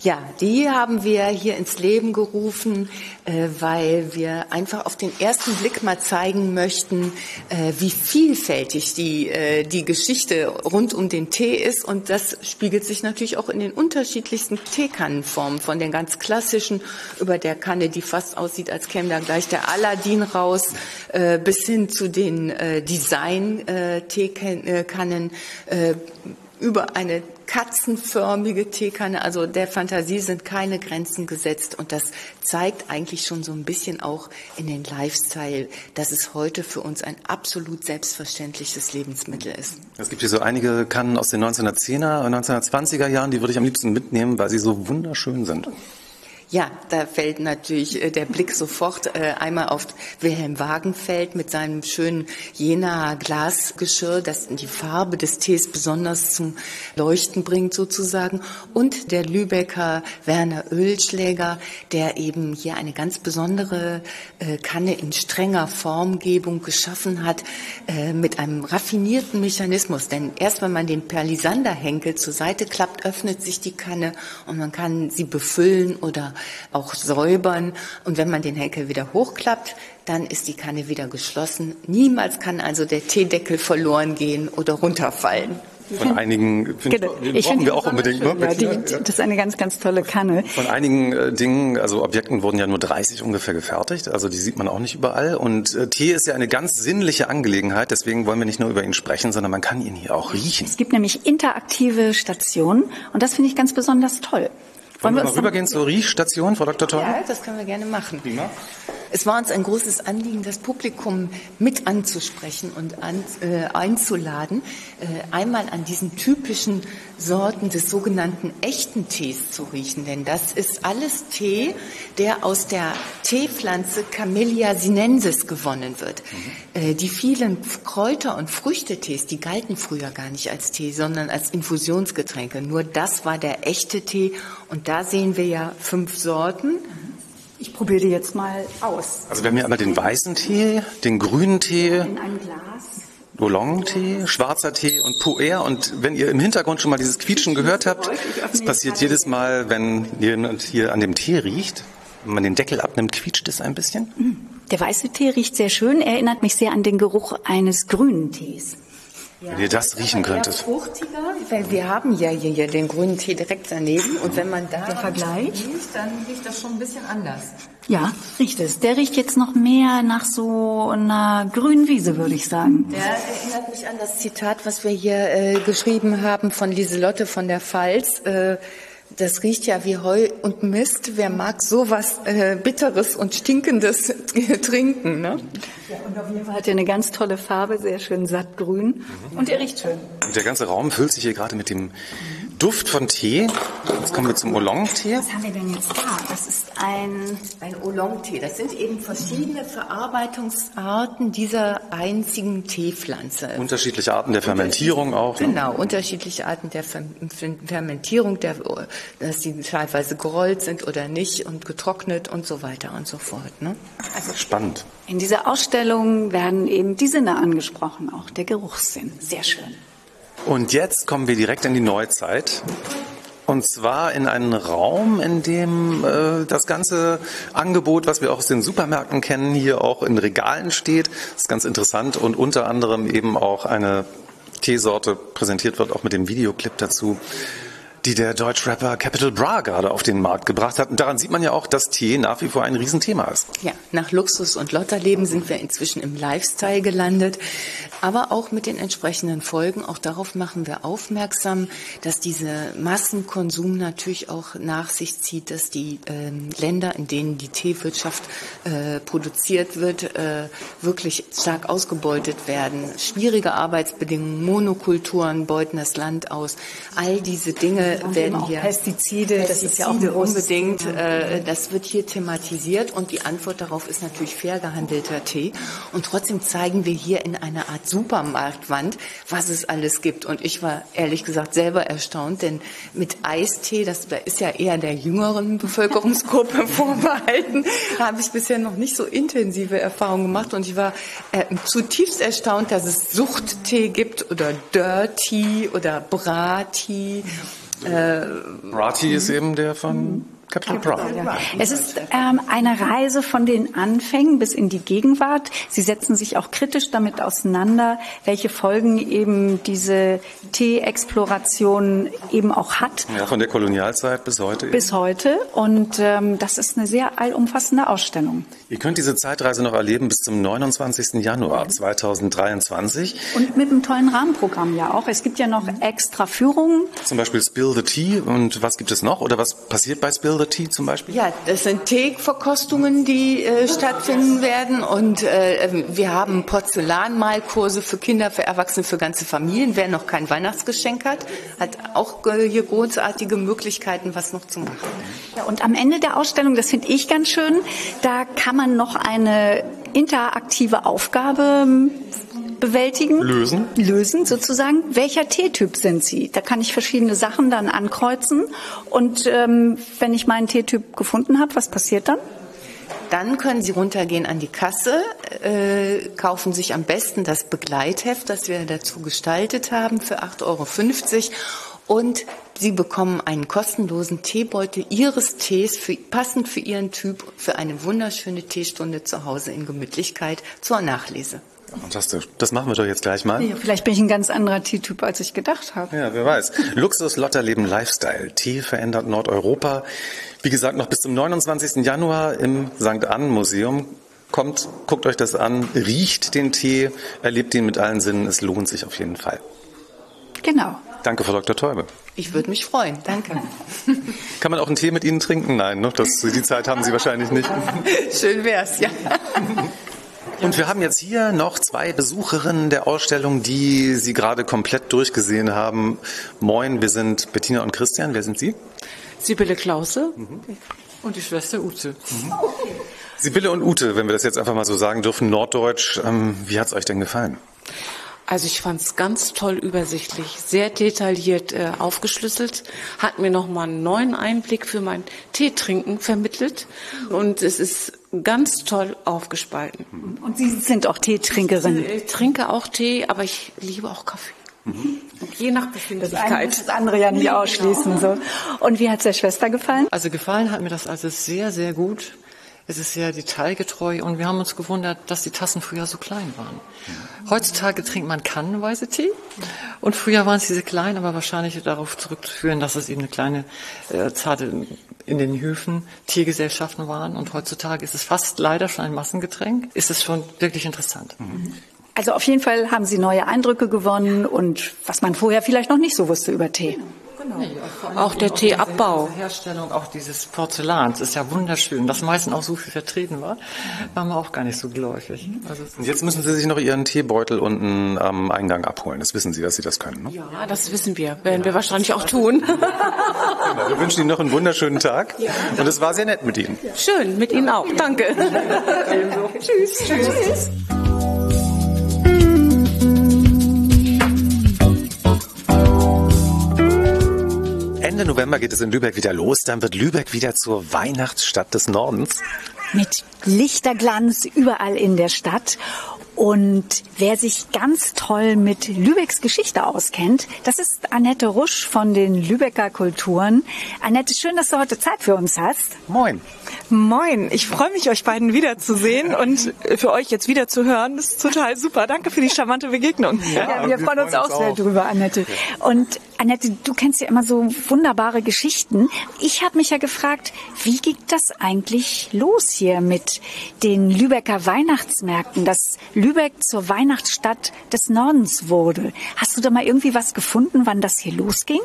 Ja, die haben wir hier ins Leben gerufen, äh, weil wir einfach auf den ersten Blick mal zeigen möchten, äh, wie vielfältig die, äh, die Geschichte rund um den Tee ist. Und das spiegelt sich natürlich auch in den unterschiedlichsten Teekannenformen, von den ganz klassischen über der Kanne, die fast aussieht, als käme da gleich der Aladdin raus, bis hin zu den Design-Teekannen über eine katzenförmige Teekanne. Also der Fantasie sind keine Grenzen gesetzt und das zeigt eigentlich schon so ein bisschen auch in den Lifestyle, dass es heute für uns ein absolut selbstverständliches Lebensmittel ist. Es gibt hier so einige Kannen aus den 1910er, 1920er Jahren, die würde ich am liebsten mitnehmen, weil sie so wunderschön sind. Ja, da fällt natürlich äh, der Blick sofort äh, einmal auf Wilhelm Wagenfeld mit seinem schönen Jena Glasgeschirr, das die Farbe des Tees besonders zum Leuchten bringt sozusagen. Und der Lübecker Werner Ölschläger, der eben hier eine ganz besondere äh, Kanne in strenger Formgebung geschaffen hat, mit einem raffinierten Mechanismus. Denn erst wenn man den Perlisander-Henkel zur Seite klappt, öffnet sich die Kanne und man kann sie befüllen oder auch säubern. Und wenn man den Henkel wieder hochklappt, dann ist die Kanne wieder geschlossen. Niemals kann also der Teedeckel verloren gehen oder runterfallen. Von einigen find, genau. ich brauchen wir auch unbedingt. Ne? Ja, die, das ist eine ganz, ganz tolle Kanne. Von einigen äh, Dingen, also Objekten wurden ja nur 30 ungefähr gefertigt. Also die sieht man auch nicht überall. Und äh, Tee ist ja eine ganz sinnliche Angelegenheit. Deswegen wollen wir nicht nur über ihn sprechen, sondern man kann ihn hier auch riechen. Es gibt nämlich interaktive Stationen und das finde ich ganz besonders toll. Wollen, wir mal rübergehen zur Riechstation, Frau Dr. Thorn? Ja, das können wir gerne machen. Prima. Es war uns ein großes Anliegen, das Publikum mit anzusprechen und an, äh, einzuladen, äh, einmal an diesen typischen Sorten des sogenannten echten Tees zu riechen. Denn das ist alles Tee, der aus der Teepflanze Camellia sinensis gewonnen wird. Mhm. Äh, die vielen Kräuter- und Früchtetees, die galten früher gar nicht als Tee, sondern als Infusionsgetränke. Nur das war der echte Tee. Und da sehen wir ja fünf Sorten. Ich probiere die jetzt mal aus. Also wir haben hier einmal den weißen Tee, den grünen Tee. In einem Glas. Oolong-Tee, schwarzer Tee und Puer. Und wenn ihr im Hintergrund schon mal dieses Quietschen gehört habt, das passiert jedes Mal, wenn jemand hier an dem Tee riecht. Wenn man den Deckel abnimmt, quietscht es ein bisschen. Mm. Der weiße Tee riecht sehr schön, erinnert mich sehr an den Geruch eines grünen Tees. Wenn ihr das riechen könntet. fruchtiger, weil wir haben ja hier den grünen Tee direkt daneben und wenn man da der Vergleich riecht, dann riecht das schon ein bisschen anders. Ja, riecht es. Der riecht jetzt noch mehr nach so einer grünen Wiese, würde ich sagen. Der erinnert mich an das Zitat, was wir hier äh, geschrieben haben von Lieselotte von der Pfalz. Äh, Das riecht ja wie Heu und Mist. Wer mag sowas äh, Bitteres und Stinkendes (laughs) trinken? Ne? Ja, und auf jeden Fall hat er eine ganz tolle Farbe, sehr schön sattgrün. Mhm. Und er riecht schön. Und der ganze Raum füllt sich hier gerade mit dem Duft von Tee. Jetzt kommen wir zum Oolong-Tee. Was haben wir denn jetzt da? Das ist ein... Ein Oolong-Tee. Das sind eben verschiedene Verarbeitungsarten dieser einzigen Teepflanze. Unterschiedliche Arten der Fermentierung auch. Ne? Genau, unterschiedliche Arten der Fermentierung, der, dass die teilweise gerollt sind oder nicht und getrocknet und so weiter und so fort. Ne? Also spannend. In dieser Ausstellung werden eben die Sinne angesprochen, auch der Geruchssinn. Sehr schön. Und jetzt kommen wir direkt in die Neuzeit. Und zwar in einen Raum, in dem äh, das ganze Angebot, was wir auch aus den Supermärkten kennen, hier auch in Regalen steht. Das ist ganz interessant und unter anderem eben auch eine Teesorte präsentiert wird, auch mit dem Videoclip dazu die der Deutschrapper Capital Bra gerade auf den Markt gebracht hat. Und daran sieht man ja auch, dass Tee nach wie vor ein Riesenthema ist. Ja, nach Luxus und Lotterleben sind wir inzwischen im Lifestyle gelandet, aber auch mit den entsprechenden Folgen. Auch darauf machen wir aufmerksam, dass dieser Massenkonsum natürlich auch nach sich zieht, dass die äh, Länder, in denen die Teewirtschaft äh, produziert wird, äh, wirklich stark ausgebeutet werden. Schwierige Arbeitsbedingungen, Monokulturen beuten das Land aus. All diese Dinge werden hier Pestizide, Pestizide, das ist ja auch unbedingt, äh, das wird hier thematisiert und die Antwort darauf ist natürlich fair gehandelter Tee. Und trotzdem zeigen wir hier in einer Art Supermarktwand, was es alles gibt. Und ich war ehrlich gesagt selber erstaunt, denn mit Eistee, das da ist ja eher der jüngeren (laughs) Bevölkerungsgruppe (laughs) vorbehalten, habe ich bisher noch nicht so intensive Erfahrungen gemacht. Und ich war äh, zutiefst erstaunt, dass es Suchttee gibt oder Dirty oder Brati. Äh, Rati ist eben der von Capital Bra. Es ist ähm, eine Reise von den Anfängen bis in die Gegenwart. Sie setzen sich auch kritisch damit auseinander, welche Folgen eben diese Tee-Exploration eben auch hat. Ja, von der Kolonialzeit bis heute. Bis eben. heute. Und ähm, das ist eine sehr allumfassende Ausstellung. Ihr könnt diese Zeitreise noch erleben bis zum 29. Januar 2023. Und mit einem tollen Rahmenprogramm ja auch. Es gibt ja noch extra Führungen. Zum Beispiel Spill the Tea. Und was gibt es noch? Oder was passiert bei Spill the Tea zum Beispiel? Ja, das sind Teeverkostungen, die äh, stattfinden werden. Und äh, wir haben Porzellanmalkurse für Kinder, für Erwachsene, für ganze Familien. Wer noch kein Weihnachtsgeschenk hat, hat auch äh, hier großartige Möglichkeiten, was noch zu machen. Ja, und am Ende der Ausstellung, das finde ich ganz schön, da kann man noch eine interaktive Aufgabe bewältigen. Lösen. Lösen sozusagen. Welcher T-Typ sind Sie? Da kann ich verschiedene Sachen dann ankreuzen. Und ähm, wenn ich meinen T-Typ gefunden habe, was passiert dann? Dann können Sie runtergehen an die Kasse, äh, kaufen sich am besten das Begleitheft, das wir dazu gestaltet haben, für 8,50 Euro. Und Sie bekommen einen kostenlosen Teebeutel Ihres Tees, für, passend für Ihren Typ, für eine wunderschöne Teestunde zu Hause in Gemütlichkeit zur Nachlese. Fantastisch. Das machen wir doch jetzt gleich mal. Ja, vielleicht bin ich ein ganz anderer Teetyp, als ich gedacht habe. Ja, wer weiß. Luxus, Lotterleben, Lifestyle. Tee verändert Nordeuropa. Wie gesagt, noch bis zum 29. Januar im St. Ann Museum. Kommt, guckt euch das an, riecht den Tee, erlebt ihn mit allen Sinnen. Es lohnt sich auf jeden Fall. Genau. Danke, Frau Dr. Teube. Ich würde mich freuen. Danke. (laughs) Kann man auch einen Tee mit Ihnen trinken? Nein, ne? das, die Zeit haben Sie wahrscheinlich nicht. Schön wär's, ja. (laughs) Und wir haben jetzt hier noch zwei Besucherinnen der Ausstellung, die Sie gerade komplett durchgesehen haben. Moin, wir sind Bettina und Christian. Wer sind Sie? Sibylle Klause mhm. und die Schwester Ute. Mhm. Sibylle und Ute, wenn wir das jetzt einfach mal so sagen dürfen, Norddeutsch. Ähm, wie hat es euch denn gefallen? Also ich fand es ganz toll übersichtlich, sehr detailliert äh, aufgeschlüsselt, hat mir nochmal einen neuen Einblick für mein Teetrinken vermittelt und es ist ganz toll aufgespalten. Und Sie sind auch Teetrinkerin? Ich äh, trinke auch Tee, aber ich liebe auch Kaffee. Mhm. Je nach Befindlichkeit. Das, das andere ja nicht ausschließen. So. Und wie hat es der Schwester gefallen? Also gefallen hat mir das also sehr, sehr gut. Es ist sehr detailgetreu und wir haben uns gewundert, dass die Tassen früher so klein waren. Heutzutage trinkt man kannenweise Tee und früher waren sie sehr klein, aber wahrscheinlich darauf zurückzuführen, dass es eben eine kleine äh, zarte in den Höfen Teegesellschaften waren und heutzutage ist es fast leider schon ein Massengetränk. Ist es schon wirklich interessant. Also auf jeden Fall haben Sie neue Eindrücke gewonnen und was man vorher vielleicht noch nicht so wusste über Tee. Auch der Teeabbau. Die Herstellung auch dieses Porzellans ist ja wunderschön. Dass meistens auch so viel vertreten war, war man auch gar nicht so geläufig. Also Und jetzt müssen Sie sich noch Ihren Teebeutel unten am Eingang abholen. Das wissen Sie, dass Sie das können. Ne? Ja, das wissen wir. Werden wir wahrscheinlich auch tun. Genau. Wir wünschen Ihnen noch einen wunderschönen Tag. Und es war sehr nett mit Ihnen. Schön, mit Ihnen auch. Danke. (laughs) Tschüss. Tschüss. Ende November geht es in Lübeck wieder los. Dann wird Lübeck wieder zur Weihnachtsstadt des Nordens. Mit Lichterglanz überall in der Stadt. Und wer sich ganz toll mit Lübecks Geschichte auskennt, das ist Annette Rusch von den Lübecker Kulturen. Annette, schön, dass du heute Zeit für uns hast. Moin. Moin, ich freue mich, euch beiden wiederzusehen und für euch jetzt wieder zu hören. Das ist total super. Danke für die charmante Begegnung. Ja, wir freuen uns auch sehr drüber, Annette. Und Annette, du kennst ja immer so wunderbare Geschichten. Ich habe mich ja gefragt, wie ging das eigentlich los hier mit den Lübecker Weihnachtsmärkten, dass Lübeck zur Weihnachtsstadt des Nordens wurde? Hast du da mal irgendwie was gefunden, wann das hier losging?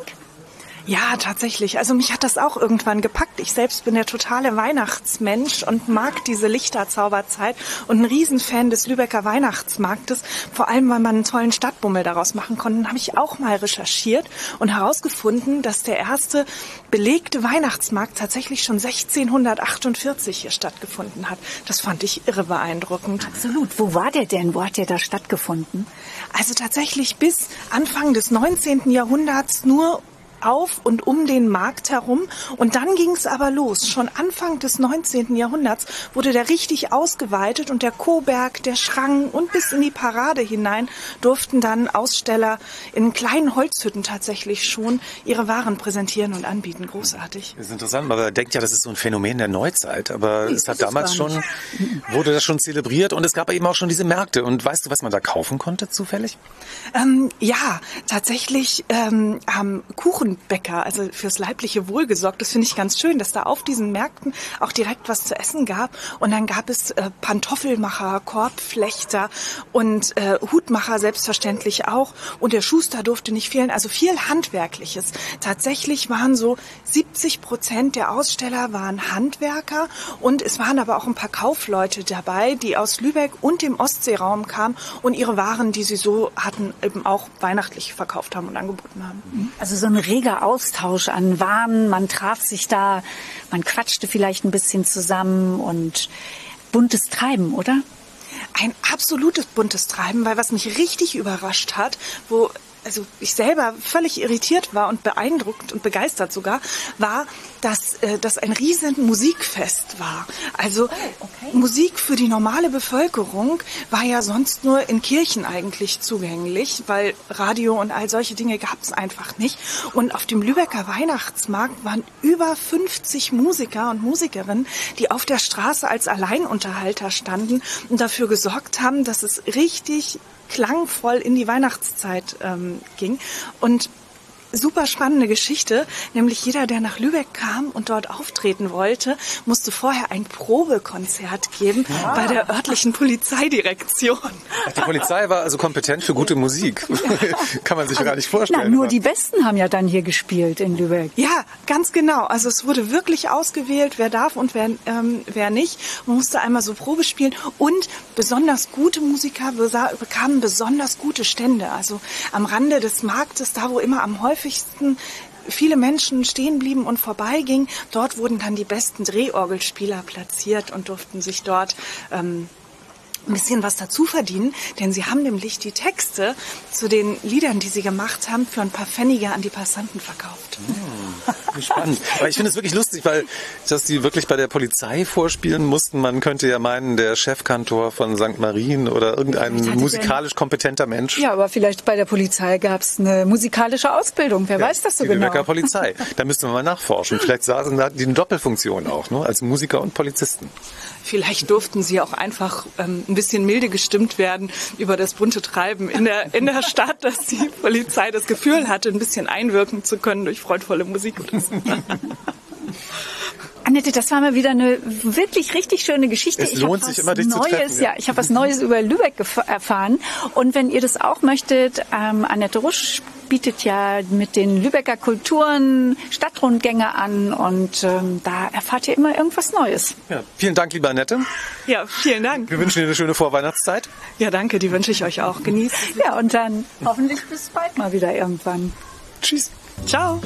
Ja, tatsächlich. Also mich hat das auch irgendwann gepackt. Ich selbst bin der totale Weihnachtsmensch und mag diese Lichterzauberzeit und ein Riesenfan des Lübecker Weihnachtsmarktes. Vor allem, weil man einen tollen Stadtbummel daraus machen konnte, habe ich auch mal recherchiert und herausgefunden, dass der erste belegte Weihnachtsmarkt tatsächlich schon 1648 hier stattgefunden hat. Das fand ich irre beeindruckend. Absolut. Wo war der denn? Wo hat der da stattgefunden? Also tatsächlich bis Anfang des 19. Jahrhunderts nur auf und um den Markt herum. Und dann ging es aber los. Schon Anfang des 19. Jahrhunderts wurde der richtig ausgeweitet und der Koberg, der Schrang und bis in die Parade hinein durften dann Aussteller in kleinen Holzhütten tatsächlich schon ihre Waren präsentieren und anbieten. Großartig. Das ist interessant, man denkt ja, das ist so ein Phänomen der Neuzeit, aber es hat damals schon, wurde das schon zelebriert und es gab eben auch schon diese Märkte. Und weißt du, was man da kaufen konnte zufällig? Ähm, ja, tatsächlich ähm, haben Kuchenbäcker, also fürs leibliche Wohl gesorgt. Das finde ich ganz schön, dass da auf diesen Märkten auch direkt was zu essen gab. Und dann gab es äh, Pantoffelmacher, Korbflechter und äh, Hutmacher selbstverständlich auch. Und der Schuster durfte nicht fehlen. Also viel Handwerkliches. Tatsächlich waren so 70 Prozent der Aussteller waren Handwerker und es waren aber auch ein paar Kaufleute dabei, die aus Lübeck und dem Ostseeraum kamen und ihre Waren, die sie so hatten, eben auch weihnachtlich verkauft haben und angeboten haben. Also so ein reger Austausch an Waren. Man traf sich da, man quatschte vielleicht ein bisschen zusammen und buntes Treiben, oder? Ein absolutes buntes Treiben, weil was mich richtig überrascht hat, wo also ich selber völlig irritiert war und beeindruckt und begeistert sogar, war, dass äh, das ein riesen Musikfest war. Also Musik für die normale Bevölkerung war ja sonst nur in Kirchen eigentlich zugänglich, weil Radio und all solche Dinge gab es einfach nicht. Und auf dem Lübecker Weihnachtsmarkt waren über 50 Musiker und Musikerinnen, die auf der Straße als Alleinunterhalter standen und dafür gesorgt haben, dass es richtig klangvoll in die Weihnachtszeit ähm, ging. Und super spannende Geschichte, nämlich jeder, der nach Lübeck kam und dort auftreten wollte, musste vorher ein Probekonzert geben bei der örtlichen Polizeidirektion. Die Polizei war also kompetent für gute Musik. (laughs) (laughs) Kann man sich gar nicht vorstellen. Na, nur die Besten haben ja dann hier gespielt in Lübeck. Ja, ganz genau. Also es wurde wirklich ausgewählt, wer darf und wer, ähm, wer nicht. Man musste einmal so Probe spielen und besonders gute Musiker bekamen besonders gute Stände. Also am Rande des Marktes, da wo immer am häufigsten viele Menschen stehen blieben und vorbeigingen, dort wurden dann die besten Drehorgelspieler platziert und durften sich dort ähm, ein bisschen was dazu verdienen, denn sie haben nämlich die Texte zu den Liedern, die sie gemacht haben, für ein paar Pfennige an die Passanten verkauft. Wie spannend. Aber ich finde es wirklich lustig, weil dass die wirklich bei der Polizei vorspielen mussten. Man könnte ja meinen, der Chefkantor von St. Marien oder irgendein musikalisch kompetenter Mensch. Ja, aber vielleicht bei der Polizei gab es eine musikalische Ausbildung. Wer weiß das so die genau? Lübecker Polizei. (laughs) Da müsste man mal nachforschen. Vielleicht saßen da die eine Doppelfunktion auch, ne? als Musiker und Polizisten. Vielleicht durften sie auch einfach ähm, ein bisschen milde gestimmt werden über das bunte Treiben in der, in der Stadt, dass die Polizei das Gefühl hatte, ein bisschen einwirken zu können durch freudvolle Musik. Annette, das war mal wieder eine wirklich richtig schöne Geschichte. Es lohnt was sich immer, dich zu Neues, treffen, ja. ja. ich habe was Neues über Lübeck erfahren. Und wenn ihr das auch möchtet, ähm, Annette Rusch bietet ja mit den Lübecker Kulturen Stadtrundgänge an und ähm, da erfahrt ihr immer irgendwas Neues. Ja, vielen Dank, liebe Annette. Ja, vielen Dank. Wir wünschen dir eine schöne Vorweihnachtszeit. Ja, danke, die wünsche ich euch auch. Genießt. Ja, und dann hoffentlich bis bald mal wieder irgendwann. Tschüss. Ciao.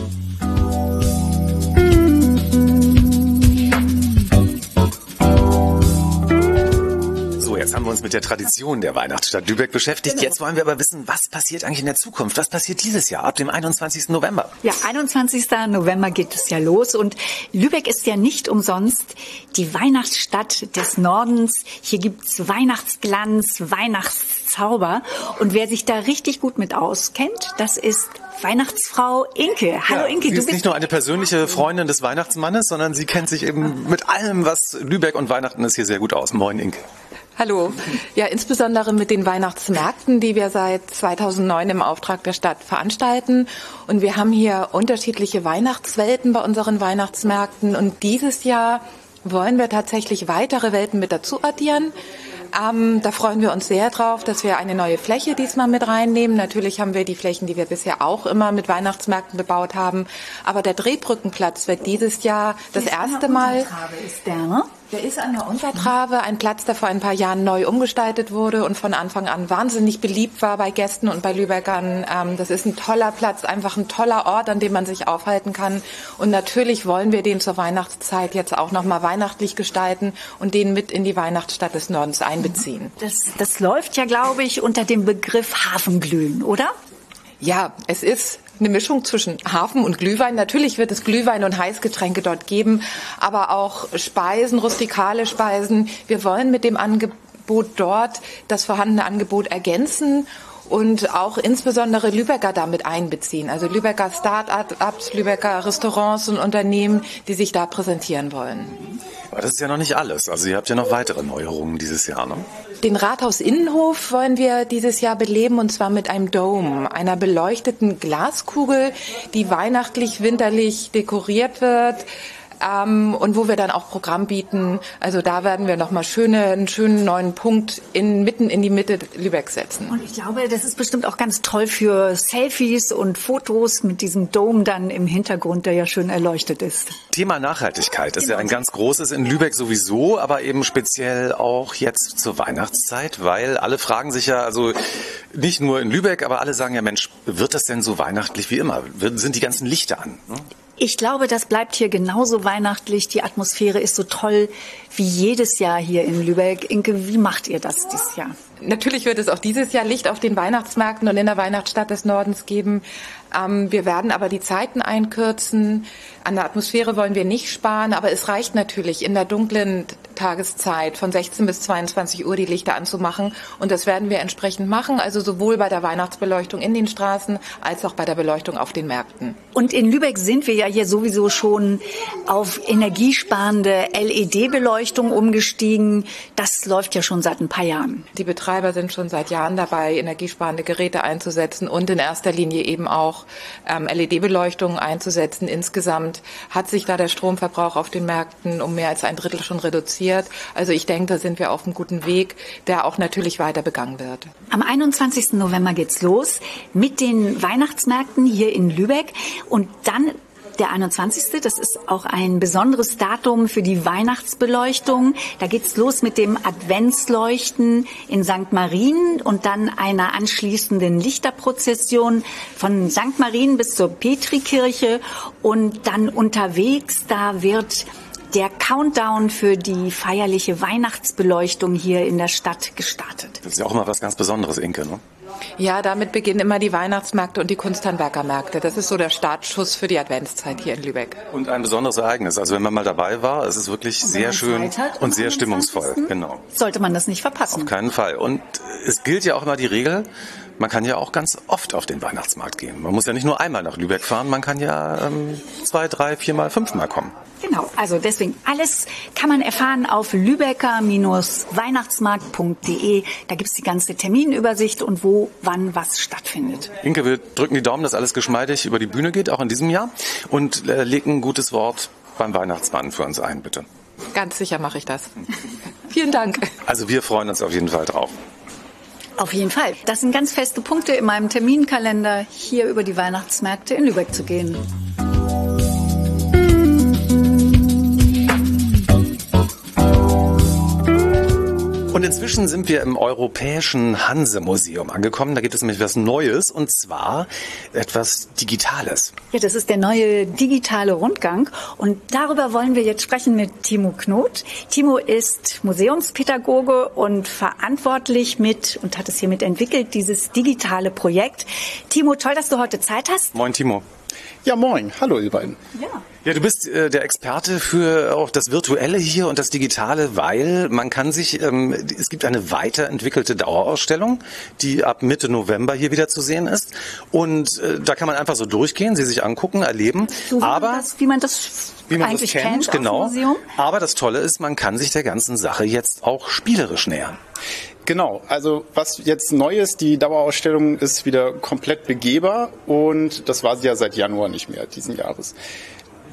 Jetzt haben wir uns mit der Tradition der Weihnachtsstadt Lübeck beschäftigt. Jetzt wollen wir aber wissen, was passiert eigentlich in der Zukunft? Was passiert dieses Jahr ab dem 21. November? Ja, 21. November geht es ja los und Lübeck ist ja nicht umsonst die Weihnachtsstadt des Nordens. Hier gibt's Weihnachtsglanz, Weihnachtszauber und wer sich da richtig gut mit auskennt, das ist Weihnachtsfrau Inke. Hallo Ja, Inke, du ist bist nicht nur eine persönliche Freundin des Weihnachtsmannes, sondern sie kennt sich eben mit allem, was Lübeck und Weihnachten ist, hier sehr gut aus. Moin, Inke. Hallo. Ja, insbesondere mit den Weihnachtsmärkten, die wir seit 2009 im Auftrag der Stadt veranstalten. Und wir haben hier unterschiedliche Weihnachtswelten bei unseren Weihnachtsmärkten. Und dieses Jahr wollen wir tatsächlich weitere Welten mit dazu addieren. Ähm, da freuen wir uns sehr drauf, dass wir eine neue Fläche diesmal mit reinnehmen. Natürlich haben wir die Flächen, die wir bisher auch immer mit Weihnachtsmärkten bebaut haben. Aber der Drehbrückenplatz wird dieses Jahr das erste Mal. ist der, ne? Der ist an der Untertrabe, ein Platz, der vor ein paar Jahren neu umgestaltet wurde und von Anfang an wahnsinnig beliebt war bei Gästen und bei Lübeckern. Ähm, das ist ein toller Platz, einfach ein toller Ort, an dem man sich aufhalten kann. Und natürlich wollen wir den zur Weihnachtszeit jetzt auch nochmal weihnachtlich gestalten und den mit in die Weihnachtsstadt des Nordens einbeziehen. Das, das läuft ja, glaube ich, unter dem Begriff Hafenglühen, oder? Ja, es ist eine Mischung zwischen Hafen und Glühwein. Natürlich wird es Glühwein und Heißgetränke dort geben, aber auch Speisen, rustikale Speisen. Wir wollen mit dem Angebot dort das vorhandene Angebot ergänzen und auch insbesondere Lübecker damit einbeziehen. Also Lübecker Start-ups, Lübecker Restaurants und Unternehmen, die sich da präsentieren wollen. Aber das ist ja noch nicht alles. Also ihr habt ja noch weitere Neuerungen dieses Jahr, ne? Den Rathaus-Innenhof wollen wir dieses Jahr beleben und zwar mit einem Dome, einer beleuchteten Glaskugel, die weihnachtlich, winterlich dekoriert wird. Ähm, und wo wir dann auch Programm bieten. Also da werden wir nochmal schöne, einen schönen neuen Punkt in, mitten in die Mitte Lübecks setzen. Und ich glaube, das ist bestimmt auch ganz toll für Selfies und Fotos mit diesem Dom dann im Hintergrund, der ja schön erleuchtet ist. Thema Nachhaltigkeit ist ja ein ganz großes in Lübeck sowieso, aber eben speziell auch jetzt zur Weihnachtszeit, weil alle fragen sich ja, also nicht nur in Lübeck, aber alle sagen ja, Mensch, wird das denn so weihnachtlich wie immer? Sind die ganzen Lichter an? ne? Ich glaube, das bleibt hier genauso weihnachtlich. Die Atmosphäre ist so toll wie jedes Jahr hier in Lübeck. Inke, wie macht ihr das dieses Jahr? Natürlich wird es auch dieses Jahr Licht auf den Weihnachtsmärkten und in der Weihnachtsstadt des Nordens geben. Ähm, wir werden aber die Zeiten einkürzen. An der Atmosphäre wollen wir nicht sparen, aber es reicht natürlich in der dunklen Tageszeit von 16 bis 22 Uhr die Lichter anzumachen. Und das werden wir entsprechend machen, also sowohl bei der Weihnachtsbeleuchtung in den Straßen als auch bei der Beleuchtung auf den Märkten. Und in Lübeck sind wir ja hier sowieso schon auf energiesparende LED-Beleuchtung umgestiegen. Das läuft ja schon seit ein paar Jahren. Die Betreiber sind schon seit Jahren dabei, energiesparende Geräte einzusetzen und in erster Linie eben auch ähm, LED-Beleuchtung einzusetzen. Insgesamt hat sich da der Stromverbrauch auf den Märkten um mehr als ein Drittel schon reduziert. Also ich denke, da sind wir auf einem guten Weg, der auch natürlich weiter begangen wird. Am 21. November geht's los mit den Weihnachtsmärkten hier in Lübeck und dann der 21. Das ist auch ein besonderes Datum für die Weihnachtsbeleuchtung. Da geht's los mit dem Adventsleuchten in St. Marien und dann einer anschließenden Lichterprozession von St. Marien bis zur Petrikirche und dann unterwegs, da wird der Countdown für die feierliche Weihnachtsbeleuchtung hier in der Stadt gestartet. Das ist ja auch immer was ganz Besonderes, Inke, ne? Ja, damit beginnen immer die Weihnachtsmärkte und die Kunsthandwerkermärkte. Das ist so der Startschuss für die Adventszeit hier in Lübeck. Und ein besonderes Ereignis. Also wenn man mal dabei war, es ist wirklich sehr schön hat und sehr 21.. stimmungsvoll. Genau. Sollte man das nicht verpassen. Auf keinen Fall. Und es gilt ja auch immer die Regel, man kann ja auch ganz oft auf den Weihnachtsmarkt gehen. Man muss ja nicht nur einmal nach Lübeck fahren, man kann ja ähm, zwei, drei, viermal, fünfmal kommen. Genau, also deswegen alles kann man erfahren auf lübecker-weihnachtsmarkt.de. Da gibt's die ganze Terminübersicht und wo, wann was stattfindet. Inke, wir drücken die Daumen, dass alles geschmeidig über die Bühne geht, auch in diesem Jahr. Und äh, leg ein gutes Wort beim Weihnachtsmann für uns ein, bitte. Ganz sicher mache ich das. Vielen Dank. Also wir freuen uns auf jeden Fall drauf. Auf jeden Fall. Das sind ganz feste Punkte in meinem Terminkalender, hier über die Weihnachtsmärkte in Lübeck zu gehen. Und inzwischen sind wir im Europäischen Hanse-Museum angekommen. Da gibt es nämlich was Neues und zwar etwas Digitales. Ja, das ist der neue digitale Rundgang und darüber wollen wir jetzt sprechen mit Timo Knot. Timo ist Museumspädagoge und verantwortlich mit und hat es hiermit entwickelt, dieses digitale Projekt. Timo, toll, dass du heute Zeit hast. Moin, Timo. Ja, moin. Hallo, ihr beiden. Ja. Ja, du bist äh, der Experte für auch das Virtuelle hier und das Digitale, weil man kann sich, ähm, es gibt eine weiterentwickelte Dauerausstellung, die ab Mitte November hier wieder zu sehen ist. Und äh, da kann man einfach so durchgehen, sie sich angucken, erleben. So wie Aber man das, wie man das wie man das eigentlich kennt, kennt, aus dem genau. Museum. Aber das Tolle ist, man kann sich der ganzen Sache jetzt auch spielerisch nähern. Genau, also was jetzt neu ist, die Dauerausstellung ist wieder komplett begehbar und das war sie ja seit Januar nicht mehr diesen Jahres.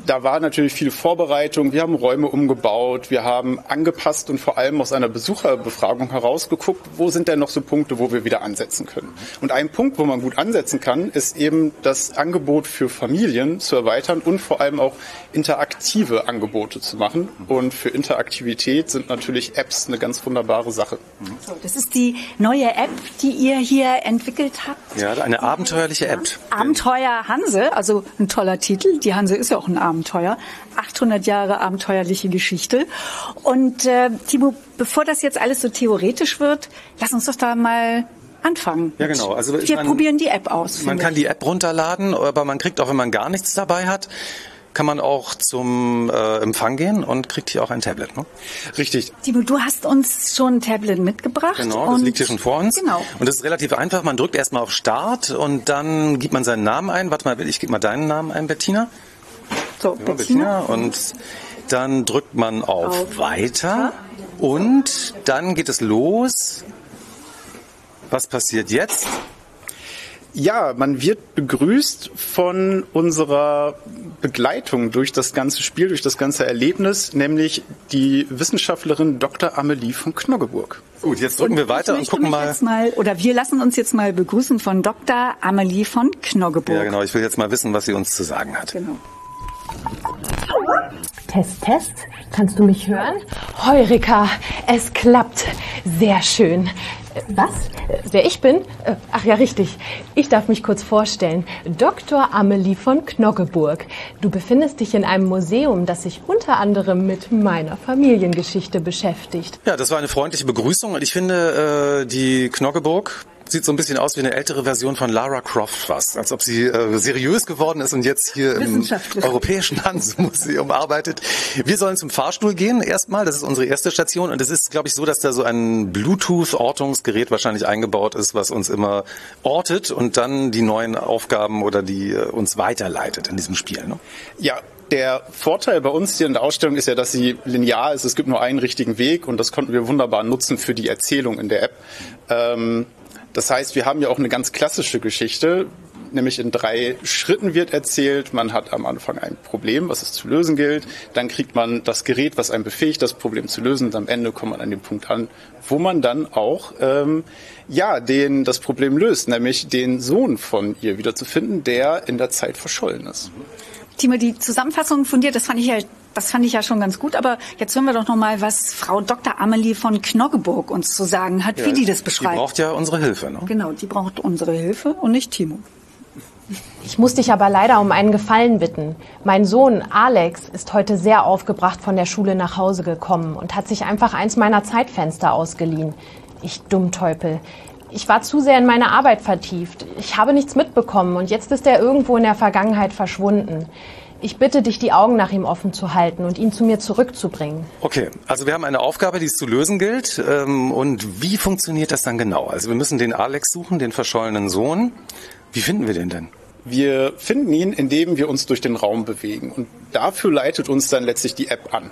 Da war natürlich viel Vorbereitung. Wir haben Räume umgebaut, wir haben angepasst und vor allem aus einer Besucherbefragung herausgeguckt, wo sind denn noch so Punkte, wo wir wieder ansetzen können. Und ein Punkt, wo man gut ansetzen kann, ist eben das Angebot für Familien zu erweitern und vor allem auch interaktive Angebote zu machen. Und für Interaktivität sind natürlich Apps eine ganz wunderbare Sache. So, das ist die neue App, die ihr hier entwickelt habt. Ja, eine abenteuerliche App. Abenteuer Hanse, also ein toller Titel. Die Hanse ist ja auch ein Abenteuer. 800 Jahre abenteuerliche Geschichte. Und äh, Timo, bevor das jetzt alles so theoretisch wird, lass uns doch da mal anfangen. Ja, genau. Also wir man- probieren die App aus. Man kann die App runterladen, aber man kriegt auch, wenn man gar nichts dabei hat, kann man auch zum äh, Empfang gehen und kriegt hier auch ein Tablet. Ne? Richtig. Timo, du hast uns schon ein Tablet mitgebracht. Genau, das liegt hier schon vor uns. Genau. Und das ist relativ einfach. Man drückt erstmal auf Start und dann gibt man seinen Namen ein. Warte mal, ich gebe mal deinen Namen ein, Bettina. So, Ja, Bettina. Und dann drückt man auf, Auf Weiter und dann geht es los. Was passiert jetzt? Ja, man wird begrüßt von unserer Begleitung durch das ganze Spiel, durch das ganze Erlebnis, nämlich die Wissenschaftlerin Dr. Amelie von Knoggeburg. Gut, jetzt drücken wir weiter ich und gucken mich mal. Jetzt mal. Oder wir lassen uns jetzt mal begrüßen von Dr. Amelie von Knoggeburg. Ja, genau. Ich will jetzt mal wissen, was sie uns zu sagen hat. Genau. Test, Test. Kannst du mich hören? Heureka, es klappt. Sehr schön. Was? Wer ich bin? Äh, Ach ja, richtig. Ich darf mich kurz vorstellen. Dr. Amelie von Knoggeburg. Du befindest dich in einem Museum, das sich unter anderem mit meiner Familiengeschichte beschäftigt. Ja, das war eine freundliche Begrüßung und ich finde, äh, die Knoggeburg sieht so ein bisschen aus wie eine ältere Version von Lara Croft fast, als ob sie äh, seriös geworden ist und jetzt hier im. Europäischen (laughs) Hansemuseum arbeitet. Wir sollen zum Fahrstuhl gehen erstmal, das ist unsere erste Station und es ist, glaube ich, so, dass da so ein Bluetooth-Ortungsgerät wahrscheinlich eingebaut ist, was uns immer ortet und dann die neuen Aufgaben oder die äh, uns weiterleitet in diesem Spiel. Ne? Ja, der Vorteil bei uns hier in der Ausstellung ist ja, dass sie linear ist. Es gibt nur einen richtigen Weg und das konnten wir wunderbar nutzen für die Erzählung in der App. Ähm, das heißt, wir haben ja auch eine ganz klassische Geschichte, nämlich in drei Schritten wird erzählt. Man hat am Anfang ein Problem, was es zu lösen gilt. Dann kriegt man das Gerät, was einen befähigt, das Problem zu lösen. Und am Ende kommt man an den Punkt an, wo man dann auch ähm, ja den das Problem löst, nämlich den Sohn von ihr wiederzufinden, der in der Zeit verschollen ist. Timo, die Zusammenfassung von dir, das fand ich ja, das fand ich ja schon ganz gut. Aber jetzt hören wir doch noch mal, was Frau Dr. Amelie von Knoggeburg uns zu sagen hat, wie die das beschreibt. Die braucht ja unsere Hilfe. Ne? genau, die braucht unsere Hilfe und nicht Timo. Ich muss dich aber leider um einen Gefallen bitten. Mein Sohn Alex ist heute sehr aufgebracht von der Schule nach Hause gekommen und hat sich einfach eins meiner Zeitfenster ausgeliehen. Ich Dummteupel. Ich war zu sehr in meine Arbeit vertieft. Ich habe nichts mitbekommen und jetzt ist er irgendwo in der Vergangenheit verschwunden. Ich bitte dich, die Augen nach ihm offen zu halten und ihn zu mir zurückzubringen. Okay, also wir haben eine Aufgabe, die es zu lösen gilt. Ähm, und wie funktioniert das dann genau? Also wir müssen den Alex suchen, den verschollenen Sohn. Wie finden wir den denn? Wir finden ihn, indem wir uns durch den Raum bewegen. Und dafür leitet uns dann letztlich die App an.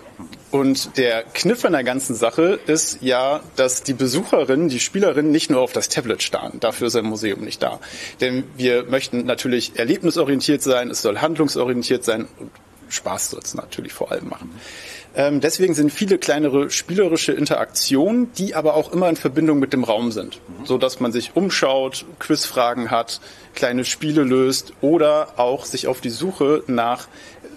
Und der Kniff an der ganzen Sache ist ja, dass die Besucherinnen, die Spielerinnen nicht nur auf das Tablet starren. Dafür ist ein Museum nicht da. Denn wir möchten natürlich erlebnisorientiert sein, es soll handlungsorientiert sein und Spaß soll es natürlich vor allem machen. Ähm, deswegen sind viele kleinere spielerische Interaktionen, die aber auch immer in Verbindung mit dem Raum sind, so dass man sich umschaut, Quizfragen hat, kleine Spiele löst oder auch sich auf die Suche nach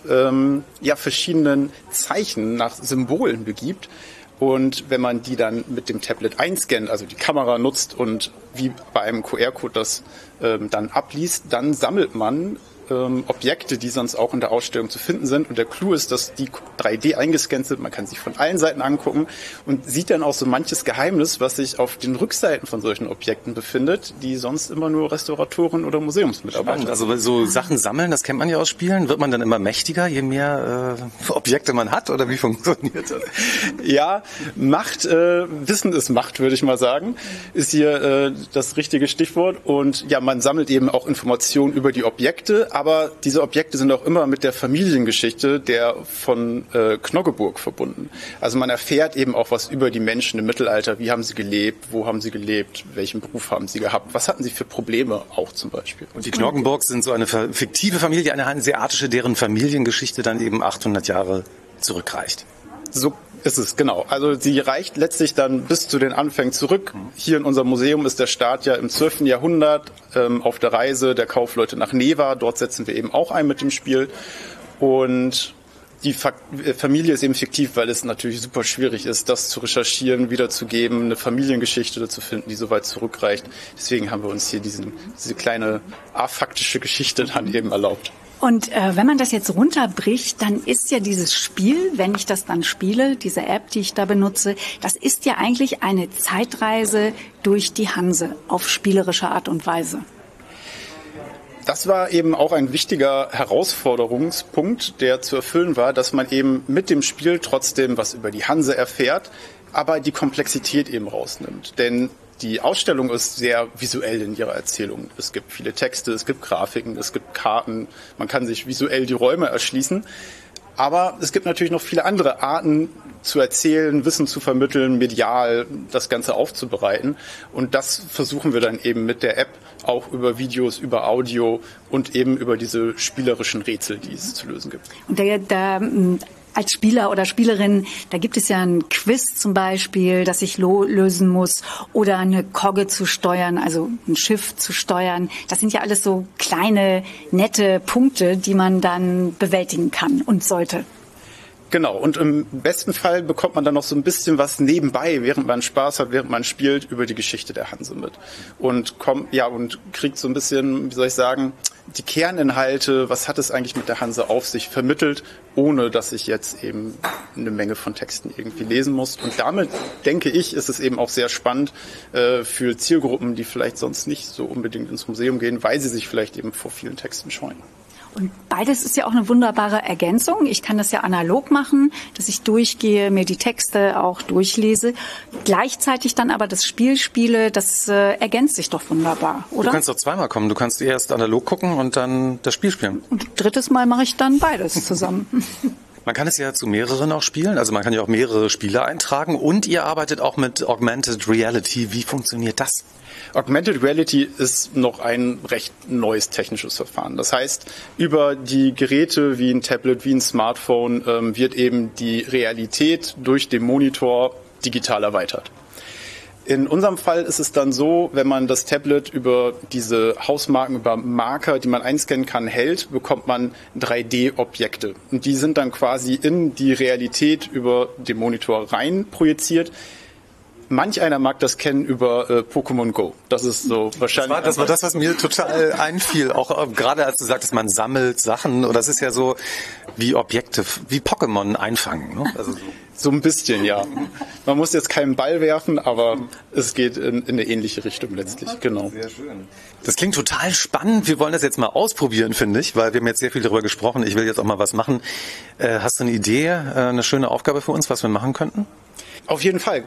ähm, ja, verschiedenen Zeichen, nach Symbolen begibt. Und wenn man die dann mit dem Tablet einscannt, also die Kamera nutzt und wie bei einem QR-Code das ähm, dann abliest, dann sammelt man ähm, Objekte, die sonst auch in der Ausstellung zu finden sind. Und der Clou ist, dass die 3D eingescannt sind. Man kann sich von allen Seiten angucken und sieht dann auch so manches Geheimnis, was sich auf den Rückseiten von solchen Objekten befindet, die sonst immer nur Restauratoren oder Museumsmitarbeiter Spannend. Also so Sachen sammeln, das kennt man ja aus Spielen. Wird man dann immer mächtiger, je mehr äh, (laughs) Objekte man hat? Oder wie funktioniert das? Ja, Macht, äh, Wissen ist Macht, würde ich mal sagen, ist hier äh, das richtige Stichwort. Und ja, man sammelt eben auch Informationen über die Objekte, aber diese Objekte sind auch immer mit der Familiengeschichte der von äh, Knoggeburg verbunden. Also man erfährt eben auch was über die Menschen im Mittelalter. Wie haben sie gelebt? Wo haben sie gelebt? Welchen Beruf haben sie gehabt? Was hatten sie für Probleme auch zum Beispiel? Und die Knoggenburgs sind so eine fiktive Familie, eine hanseatische, deren Familiengeschichte dann eben 800 Jahre zurückreicht. So ist es, genau. Also sie reicht letztlich dann bis zu den Anfängen zurück. Hier in unserem Museum ist der Start ja im 12. Jahrhundert ähm, auf der Reise der Kaufleute nach Neva. Dort setzen wir eben auch ein mit dem Spiel. Und die Fa Familie ist eben fiktiv, weil es natürlich super schwierig ist, das zu recherchieren, wiederzugeben, eine Familiengeschichte zu finden, die so weit zurückreicht. Deswegen haben wir uns hier diesen, diese kleine afaktische Geschichte dann eben erlaubt. Und äh, wenn man das jetzt runterbricht, dann ist ja dieses Spiel, wenn ich das dann spiele, diese App, die ich da benutze, das ist ja eigentlich eine Zeitreise durch die Hanse auf spielerische Art und Weise. Das war eben auch ein wichtiger Herausforderungspunkt, der zu erfüllen war, dass man eben mit dem Spiel trotzdem was über die Hanse erfährt, aber die Komplexität eben rausnimmt. Denn die Ausstellung ist sehr visuell in ihrer Erzählung. Es gibt viele Texte, es gibt Grafiken, es gibt Karten, man kann sich visuell die Räume erschließen. Aber es gibt natürlich noch viele andere Arten zu erzählen, Wissen zu vermitteln, medial das Ganze aufzubereiten. Und das versuchen wir dann eben mit der App auch über Videos, über Audio und eben über diese spielerischen Rätsel, die es zu lösen gibt. Und der, der als Spieler oder Spielerin, da gibt es ja ein Quiz zum Beispiel, das ich lösen muss oder eine Kogge zu steuern, also ein Schiff zu steuern. Das sind ja alles so kleine, nette Punkte, die man dann bewältigen kann und sollte. Genau, und im besten Fall bekommt man dann noch so ein bisschen was nebenbei, während man Spaß hat, während man spielt, über die Geschichte der Hanse mit. Und kommt, ja, und kriegt so ein bisschen, wie soll ich sagen, die Kerninhalte, was hat es eigentlich mit der Hanse auf sich vermittelt, ohne dass ich jetzt eben eine Menge von Texten irgendwie lesen muss. Und damit, denke ich, ist es eben auch sehr spannend äh, für Zielgruppen, die vielleicht sonst nicht so unbedingt ins Museum gehen, weil sie sich vielleicht eben vor vielen Texten scheuen. Und beides ist ja auch eine wunderbare Ergänzung. Ich kann das ja analog machen, dass ich durchgehe, mir die Texte auch durchlese, gleichzeitig dann aber das Spiel spiele. Das äh, ergänzt sich doch wunderbar, oder? Du kannst doch zweimal kommen. Du kannst erst analog gucken und dann das Spiel spielen. Und drittes Mal mache ich dann beides zusammen. (laughs) Man kann es ja zu mehreren auch spielen, also man kann ja auch mehrere Spiele eintragen und ihr arbeitet auch mit Augmented Reality. Wie funktioniert das? Augmented Reality ist noch ein recht neues technisches Verfahren. Das heißt, über die Geräte wie ein Tablet, wie ein Smartphone ähm, wird eben die Realität durch den Monitor digital erweitert. In unserem Fall ist es dann so, wenn man das Tablet über diese Hausmarken, über Marker, die man einscannen kann, hält, bekommt man 3D-Objekte. Und die sind dann quasi in die Realität über den Monitor rein projiziert. Manch einer mag das kennen über äh, Pokémon Go. Das ist so wahrscheinlich. Das war, das war das, was mir total einfiel. Auch äh, gerade als du sagtest, man sammelt Sachen. Oder das ist ja so wie Objekte, wie Pokémon einfangen. Ne? Also so. so ein bisschen, ja. Man muss jetzt keinen Ball werfen, aber es geht in, in eine ähnliche Richtung letztlich. Genau. Sehr schön. Das klingt total spannend. Wir wollen das jetzt mal ausprobieren, finde ich, weil wir haben jetzt sehr viel darüber gesprochen. Ich will jetzt auch mal was machen. Äh, hast du eine Idee, äh, eine schöne Aufgabe für uns, was wir machen könnten? Auf jeden Fall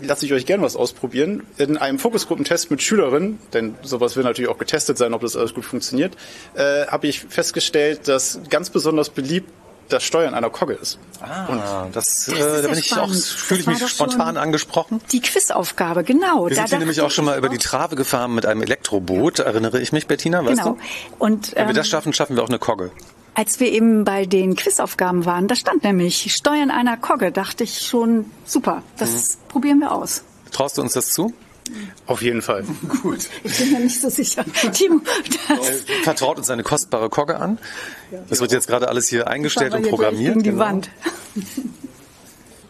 lasse ich euch gerne was ausprobieren. In einem Fokusgruppentest mit Schülerinnen, denn sowas will natürlich auch getestet sein, ob das alles gut funktioniert, äh, habe ich festgestellt, dass ganz besonders beliebt das Steuern einer Kogge ist. Ah, und das, das äh, da bin ich auch, fühle ich mich spontan angesprochen. Die Quizaufgabe, genau. Wir sind hier nämlich auch schon mal über die Trave gefahren mit einem Elektroboot, erinnere ich mich, Bettina, weißt genau. du? Und, Wenn wir ähm, das schaffen, schaffen wir auch eine Kogge. Als wir eben bei den Quizaufgaben waren, da stand nämlich Steuern einer Kogge, dachte ich schon, super, das probieren wir aus. Traust du uns das zu? Auf jeden Fall. (laughs) Gut. Ich bin mir nicht so sicher. Timo, das Vertraut uns eine kostbare Kogge an. Das wird jetzt gerade alles hier eingestellt und programmiert. gegen die Genau. Wand.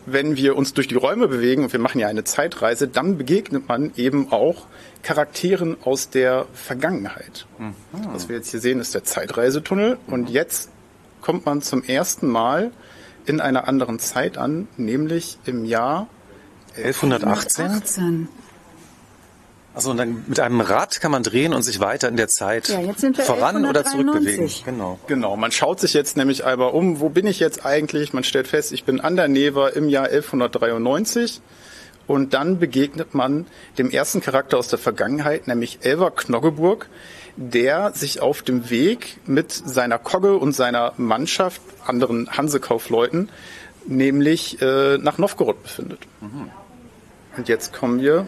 Wenn wir uns durch die Räume bewegen und wir machen ja eine Zeitreise, dann begegnet man eben auch Charakteren aus der Vergangenheit. Was wir jetzt hier sehen, ist der Zeitreisetunnel und jetzt kommt man zum ersten Mal in einer anderen Zeit an, nämlich im Jahr 1118? 18. Also und dann mit einem Rad kann man drehen und sich weiter in der Zeit Ja, jetzt sind wir voran oder 1193. zurückbewegen. Genau. Genau, man schaut sich jetzt nämlich einmal um, wo bin ich jetzt eigentlich? Man stellt fest, ich bin an der Neva im Jahr 1193 und dann begegnet man dem ersten Charakter aus der Vergangenheit, nämlich Elver Knoggeburg, der sich auf dem Weg mit seiner Kogge und seiner Mannschaft, anderen Hansekaufleuten, nämlich äh, nach Novgorod befindet. Und jetzt kommen wir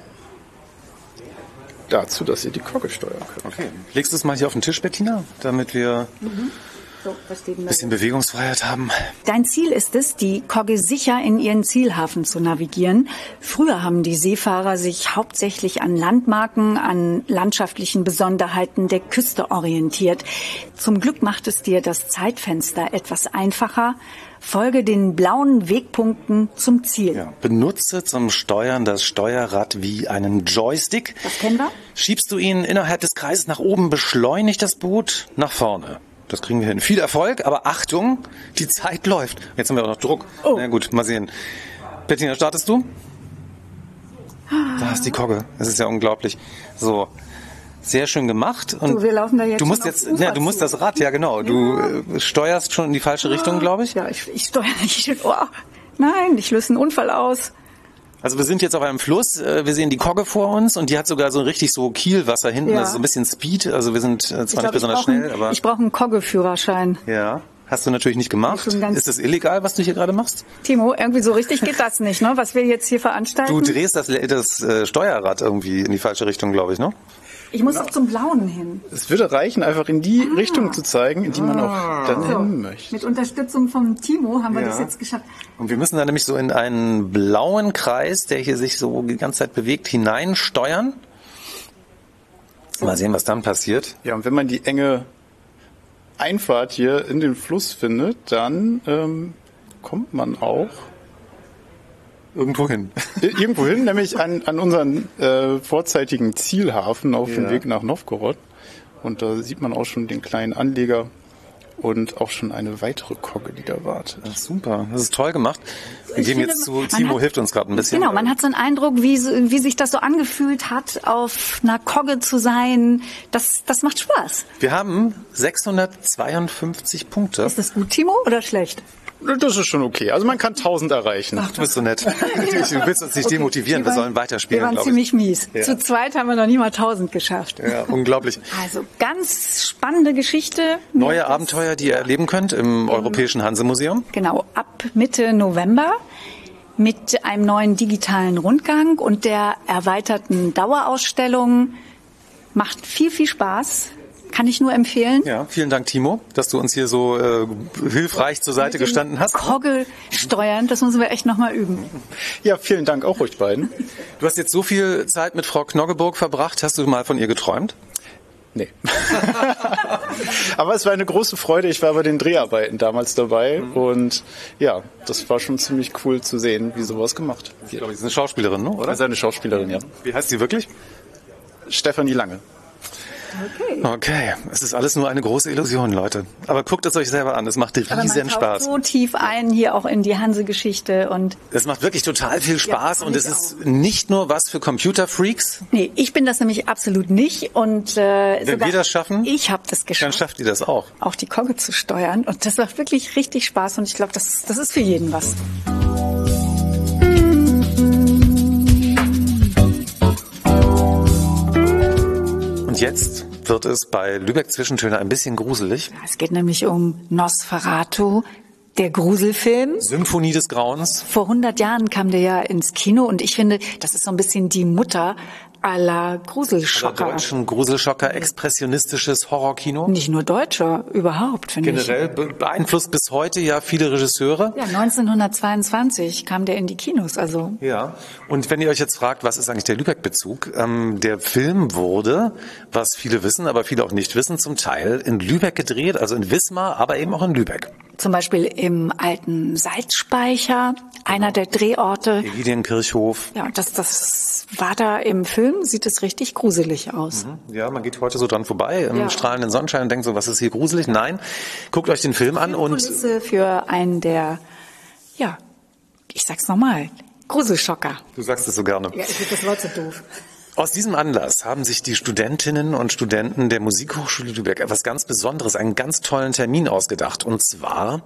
dazu, dass ihr die Kogge steuern könnt. Okay. Legst du es mal hier auf den Tisch, Bettina, damit wir So, was steht denn bisschen Bewegungsfreiheit haben? Dein Ziel ist es, die Kogge sicher in ihren Zielhafen zu navigieren. Früher haben die Seefahrer sich hauptsächlich an Landmarken, an landschaftlichen Besonderheiten der Küste orientiert. Zum Glück macht es dir das Zeitfenster etwas einfacher. Folge den blauen Wegpunkten zum Ziel. Ja. Benutze zum Steuern das Steuerrad wie einen Joystick. Das kennen wir. Schiebst du ihn innerhalb des Kreises nach oben, beschleunigt das Boot nach vorne. Das kriegen wir hin. Viel Erfolg, aber Achtung, die Zeit läuft. Jetzt haben wir auch noch Druck. Oh. Na gut, mal sehen. Bettina, startest du? Da ist die Kogge. Das ist ja unglaublich. So. Sehr schön gemacht. Und So, wir laufen da jetzt du musst jetzt, ja, du musst das Rad, ja genau. Du äh, steuerst schon in die falsche Richtung, glaube ich. Ja, ich, ich steuere nicht. (laughs) Oh, nein, ich löse einen Unfall aus. Also wir sind jetzt auf einem Fluss, äh, wir sehen die Kogge vor uns und die hat sogar so richtig so Kielwasser hinten, Ja. also so ein bisschen Speed, also wir sind äh, zwar nicht glaub, ich besonders schnell, einen, aber ich brauche einen Kogge-Führerschein. ja, hast du natürlich nicht gemacht. Ist das illegal, was du hier gerade machst? Timo, irgendwie so richtig geht das nicht, ne? Was wir jetzt hier veranstalten. Du drehst das, das äh, Steuerrad irgendwie in die falsche Richtung, glaube ich, ne? Ich muss doch zum Blauen hin. Es würde reichen, einfach in die Richtung zu zeigen, in die man auch dann hin möchte. Mit Unterstützung von Timo haben wir Ja. das jetzt geschafft. Und wir müssen da nämlich so in einen blauen Kreis, der hier sich so die ganze Zeit bewegt, hineinsteuern. Mal sehen, was dann passiert. Ja, und wenn man die enge Einfahrt hier in den Fluss findet, dann ähm, kommt man auch Irgendwo hin. (laughs) irgendwo hin, nämlich an, an unseren äh, vorzeitigen Zielhafen auf dem Ja. Weg nach Novgorod. Und da sieht man auch schon den kleinen Anleger und auch schon eine weitere Kogge, die da wartet. Ach, super, das ist toll gemacht. Wir finde, jetzt zu, Timo hat- hilft uns gerade ein bisschen. Genau, man hat so einen Eindruck, wie, wie sich das so angefühlt hat, auf einer Kogge zu sein. Das, das macht Spaß. Wir haben 652 Punkte. Ist das gut, Timo, oder schlecht? Das ist schon okay. Also man kann 1000 erreichen. Ach, du bist so nett. (laughs) Du willst uns nicht demotivieren, wir sollen Wir weiterspielen, waren glaube ich. ziemlich mies. Ja. Zu zweit haben wir noch nie mal 1000 geschafft. Ja, unglaublich. Also ganz spannende Geschichte. Neue Abenteuer, die ihr erleben könnt im Europäischen Hansemuseum. Genau, ab Mitte November mit einem neuen digitalen Rundgang und der erweiterten Dauerausstellung. Macht viel, viel Spaß. Kann ich nur empfehlen. Ja, vielen Dank, Timo, dass du uns hier so äh, hilfreich zur Seite gestanden hast. Kogge steuern, das müssen wir echt nochmal üben. Ja, vielen Dank auch euch beiden. Du hast jetzt so viel Zeit mit Frau Knoggeburg verbracht. Hast du mal von ihr geträumt? Nee. (laughs) Aber es war eine große Freude. Ich war bei den Dreharbeiten damals dabei und ja, das war schon ziemlich cool zu sehen, wie sowas gemacht Ich glaube, sie ist eine Schauspielerin, ne? oder? Also eine Schauspielerin, ja. Wie heißt sie wirklich? Stefanie Lange. Okay, es ist alles nur eine große Illusion, Leute. Aber guckt es euch selber an, es macht Aber man riesen Spaß. so tief ein hier auch in die Hanse-Geschichte und Es macht wirklich total viel Spaß Ja, und es ich ist nicht nur was für Computerfreaks. nee, ich bin das nämlich absolut nicht und äh, Wenn wir das schaffen, ich habe das dann geschafft, schafft ihr das auch. auch die Kogge zu steuern und das macht wirklich richtig Spaß und ich glaube, das, das ist für jeden was. Und jetzt wird es bei Lübeck Zwischentöne ein bisschen gruselig. Es geht nämlich um Nosferatu, der Gruselfilm. Symphonie des Grauens. Vor 100 Jahren kam der ja ins Kino und ich finde, das ist so ein bisschen die Mutter aller Gruselschocker. Aller deutschen Gruselschocker, expressionistisches Horrorkino. Nicht nur deutscher, überhaupt, finde ich. Generell be- beeinflusst bis heute ja viele Regisseure. Ja, 1922 kam der in die Kinos, also Ja, und wenn ihr euch jetzt fragt, was ist eigentlich der Lübeck-Bezug? Ähm, der Film wurde, was viele wissen, aber viele auch nicht wissen, zum Teil in Lübeck gedreht, also in Wismar, aber eben auch in Lübeck. zum Beispiel im alten Salzspeicher, einer der Drehorte. Egidienkirchhof. Ja, das, das war da im Film, sieht es richtig gruselig aus. Ja, man geht heute so dran vorbei im Ja. strahlenden Sonnenschein und denkt so, was ist hier gruselig? Nein, guckt euch den Film an und für einen der, ja, ich sag's nochmal, Gruselschocker. du sagst es so gerne. Ja, ich finde das Wort so doof. Aus diesem Anlass haben sich die Studentinnen und Studenten der Musikhochschule Lübeck etwas ganz Besonderes, einen ganz tollen Termin ausgedacht. Und zwar,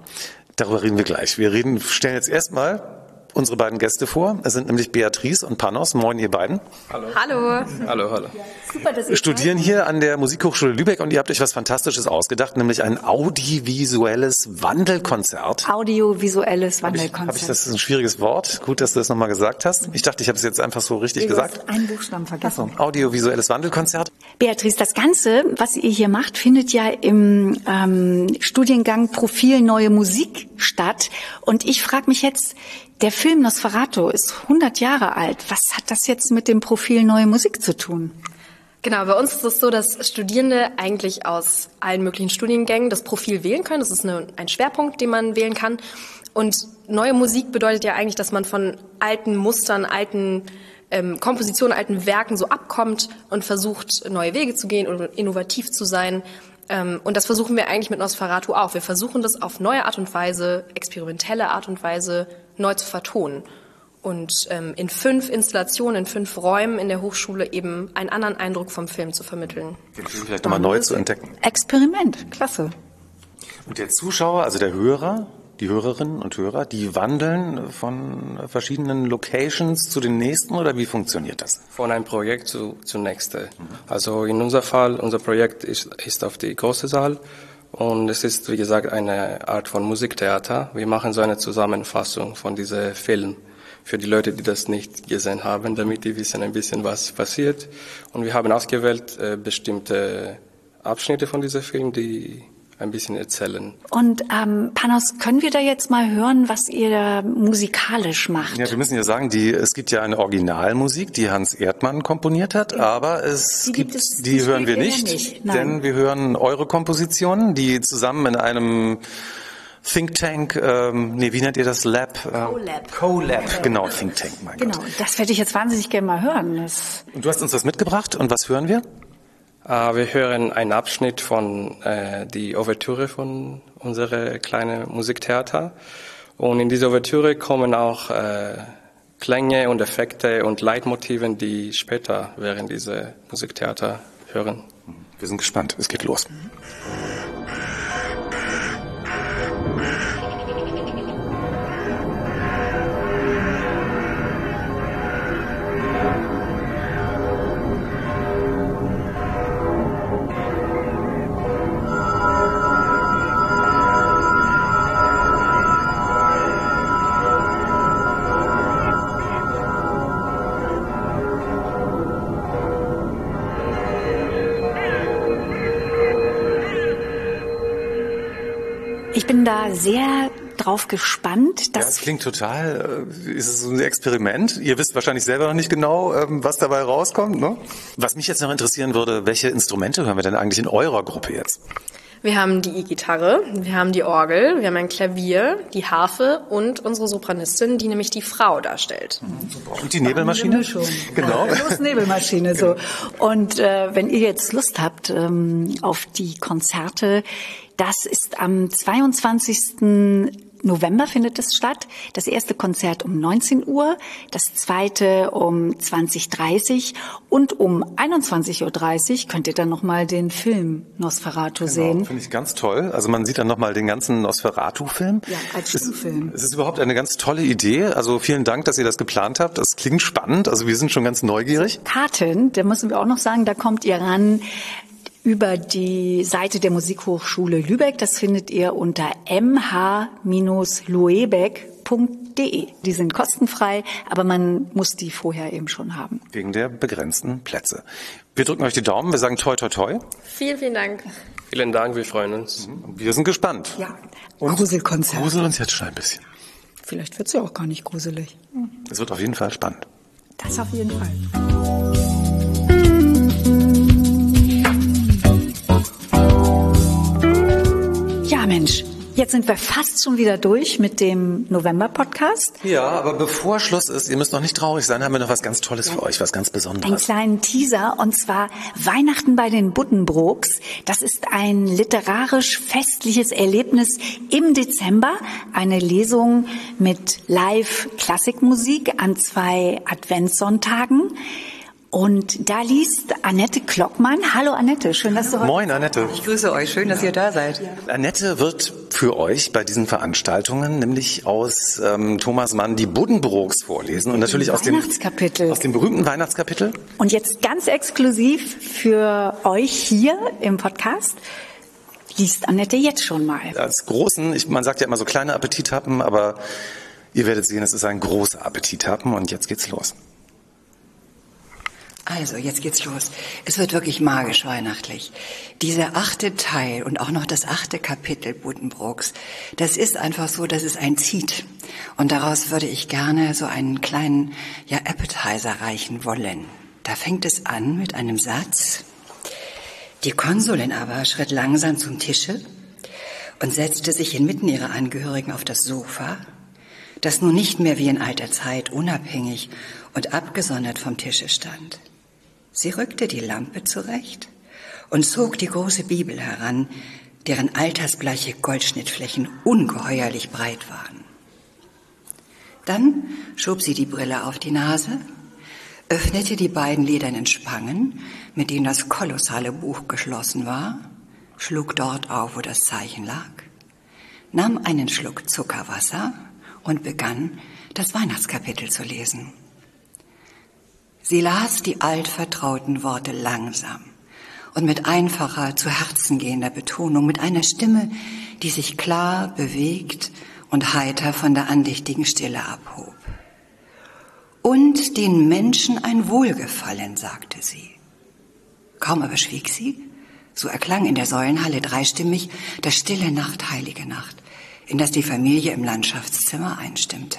darüber reden wir gleich. Wir reden, stellen jetzt erstmal unsere beiden Gäste vor. Es sind nämlich Beatrice und Panos. Moin, ihr beiden. Hallo. Hallo. Hallo, hallo. Super, dass Wir studieren hier an der Musikhochschule Lübeck und ihr habt euch was Fantastisches ausgedacht, nämlich ein audiovisuelles Wandelkonzert. Audiovisuelles Habe ich, Wandelkonzert. hab ich, das ist ein schwieriges Wort. Gut, dass du das nochmal gesagt hast. Ich dachte, ich habe es jetzt einfach so richtig Du gesagt. einen Buchstaben vergessen. Audiovisuelles Wandelkonzert. Beatrice, das Ganze, was ihr hier macht, findet ja im ähm, Studiengang Profil Neue Musik statt. Und ich frage mich jetzt, der Film Nosferatu ist 100 Jahre alt. Was hat das jetzt mit dem Profil Neue Musik zu tun? Genau, bei uns ist es so, dass Studierende eigentlich aus allen möglichen Studiengängen das Profil wählen können. Das ist eine, ein Schwerpunkt, den man wählen kann. Und neue Musik bedeutet ja eigentlich, dass man von alten Mustern, alten ähm, Kompositionen, alten Werken so abkommt und versucht, neue Wege zu gehen und innovativ zu sein. Ähm, und das versuchen wir eigentlich mit Nosferatu auch. Wir versuchen das auf neue Art und Weise, experimentelle Art und Weise neu zu vertonen. Und ähm, in fünf Installationen, in fünf Räumen in der Hochschule eben einen anderen Eindruck vom Film zu vermitteln. Den Film vielleicht nochmal neu zu entdecken. Experiment, klasse. Und der Zuschauer, also der Hörer, die Hörerinnen und Hörer, die wandeln von verschiedenen Locations zu den nächsten oder wie funktioniert das? Von einem Projekt zu, zu nächste. Also in unser Fall, unser Projekt ist, ist auf die große Saal und es ist, wie gesagt, eine Art von Musiktheater. Wir machen so eine Zusammenfassung von diesem Film für die Leute, die das nicht gesehen haben, damit die wissen ein bisschen, was passiert. Und wir haben ausgewählt äh, bestimmte Abschnitte von diesem Film, die ein bisschen erzählen. Und ähm, Panos, können wir da jetzt mal hören, was ihr da musikalisch macht? Ja, wir müssen ja sagen, die, es gibt ja eine Originalmusik, die Hans Erdmann komponiert hat, aber es Die gibt, gibt es- die die hören wir nicht, nicht, denn wir hören eure Kompositionen, die zusammen in einem Think Tank, ähm, nee, wie nennt ihr das? Lab? Ähm, Co-Lab. Co-Lab, genau, Think Tank, mein Gott. Genau, das werde ich jetzt wahnsinnig gerne mal hören. Das Und du hast uns das mitgebracht und was hören wir? Äh, wir hören einen Abschnitt von äh, die Ouvertüre von unserem kleinen Musiktheater. Und in dieser Ouvertüre kommen auch äh, Klänge und Effekte und Leitmotiven, die später während dieser Musiktheater hören. Wir sind gespannt. Es geht los. Ich bin da sehr drauf gespannt. Ja, Dass es klingt total, äh, ist es so ein Experiment. Ihr wisst wahrscheinlich selber noch nicht genau, ähm, was dabei rauskommt. Ne? Was mich jetzt noch interessieren würde, welche Instrumente hören wir denn eigentlich in eurer Gruppe jetzt? Wir haben die E-Gitarre, wir haben die Orgel, wir haben ein Klavier, die Harfe und unsere Sopranistin, die nämlich die Frau darstellt. Und die Nebelmaschine? Genau. Los Nebelmaschine (laughs) so. Und äh, wenn ihr jetzt Lust habt ähm, auf die Konzerte, das ist am 22. November findet es statt. Das erste Konzert um 19 Uhr, das zweite um 20.30 und um 21.30 Uhr könnt ihr dann nochmal den Film Nosferatu sehen. Finde ich ganz toll. Also man sieht dann nochmal den ganzen Nosferatu-Film. Ja, als Stummfilm. Es ist überhaupt eine ganz tolle Idee. Also vielen Dank, dass ihr das geplant habt. Das klingt spannend. Also wir sind schon ganz neugierig. Karten, da müssen wir auch noch sagen, da kommt ihr ran über die Seite der Musikhochschule Lübeck. Das findet ihr unter mh-luebeck.de. Die sind kostenfrei, aber man muss die vorher eben schon haben. Wegen der begrenzten Plätze. Wir drücken euch die Daumen, wir sagen toi toi toi. Vielen, vielen Dank. Vielen Dank, wir freuen uns. Wir sind gespannt. Ja. Und Gruselkonzert. Grusel uns jetzt schon ein bisschen. Vielleicht wird's ja auch gar nicht gruselig. Es wird auf jeden Fall spannend. Das auf jeden Fall. Mensch, jetzt sind wir fast schon wieder durch mit dem November-Podcast. Ja, aber bevor Schluss ist, ihr müsst noch nicht traurig sein, haben wir noch was ganz Tolles für euch, was ganz Einen Besonderes. kleinen Teaser und zwar Weihnachten bei den Buddenbrooks. Das ist ein literarisch festliches Erlebnis im Dezember. Eine Lesung mit Live-Klassikmusik an zwei Adventssonntagen. Und da liest Annette Klockmann. Hallo Annette, schön, dass du heute Moin, Annette. Ich grüße euch, schön, dass ihr da seid. Annette wird für euch bei diesen Veranstaltungen nämlich aus ähm, Thomas Mann die Buddenbrooks vorlesen und natürlich aus dem, Weihnachtskapitel. aus dem berühmten Weihnachtskapitel. Und jetzt ganz exklusiv für euch hier im Podcast liest Annette jetzt schon mal. Als großen, ich, man sagt ja immer so kleine Appetithappen, aber ihr werdet sehen, es ist ein großer Appetithappen und jetzt geht's los. Also, jetzt geht's los. Es wird wirklich magisch weihnachtlich. Dieser achte Teil und auch noch das achte Kapitel Buddenbrooks, das ist einfach so, dass es ein zieht. Und daraus würde ich gerne so einen kleinen, ja, Appetizer reichen wollen. Da fängt es an mit einem Satz. Die Konsulin aber schritt langsam zum Tische und setzte sich inmitten ihrer Angehörigen auf das Sofa, das nun nicht mehr wie in alter Zeit unabhängig und abgesondert vom Tische stand. Sie rückte die Lampe zurecht und zog die große Bibel heran, deren altersbleiche Goldschnittflächen ungeheuerlich breit waren. Dann schob sie die Brille auf die Nase, öffnete die beiden ledernen Spangen, mit denen das kolossale Buch geschlossen war, schlug dort auf, wo das Zeichen lag, nahm einen Schluck Zuckerwasser und begann, das Weihnachtskapitel zu lesen. Sie las die altvertrauten Worte langsam und mit einfacher, zu Herzen gehender Betonung, mit einer Stimme, die sich klar, bewegt und heiter von der andächtigen Stille abhob. Und den Menschen ein Wohlgefallen, sagte sie. Kaum aber schwieg sie, so erklang in der Säulenhalle dreistimmig das stille Nacht, heilige Nacht, in das die Familie im Landschaftszimmer einstimmte.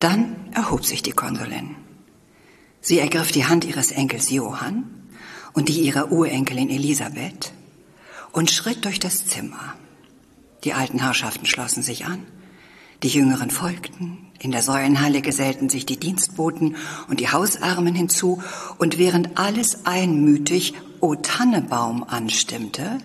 Dann erhob sich die Konsulin. Sie ergriff die Hand ihres Enkels Johann und die ihrer Urenkelin Elisabeth und schritt durch das Zimmer. Die alten Herrschaften schlossen sich an, die Jüngeren folgten, in der Säulenhalle gesellten sich die Dienstboten und die Hausarmen hinzu, und während alles einmütig O Tannebaum anstimmte,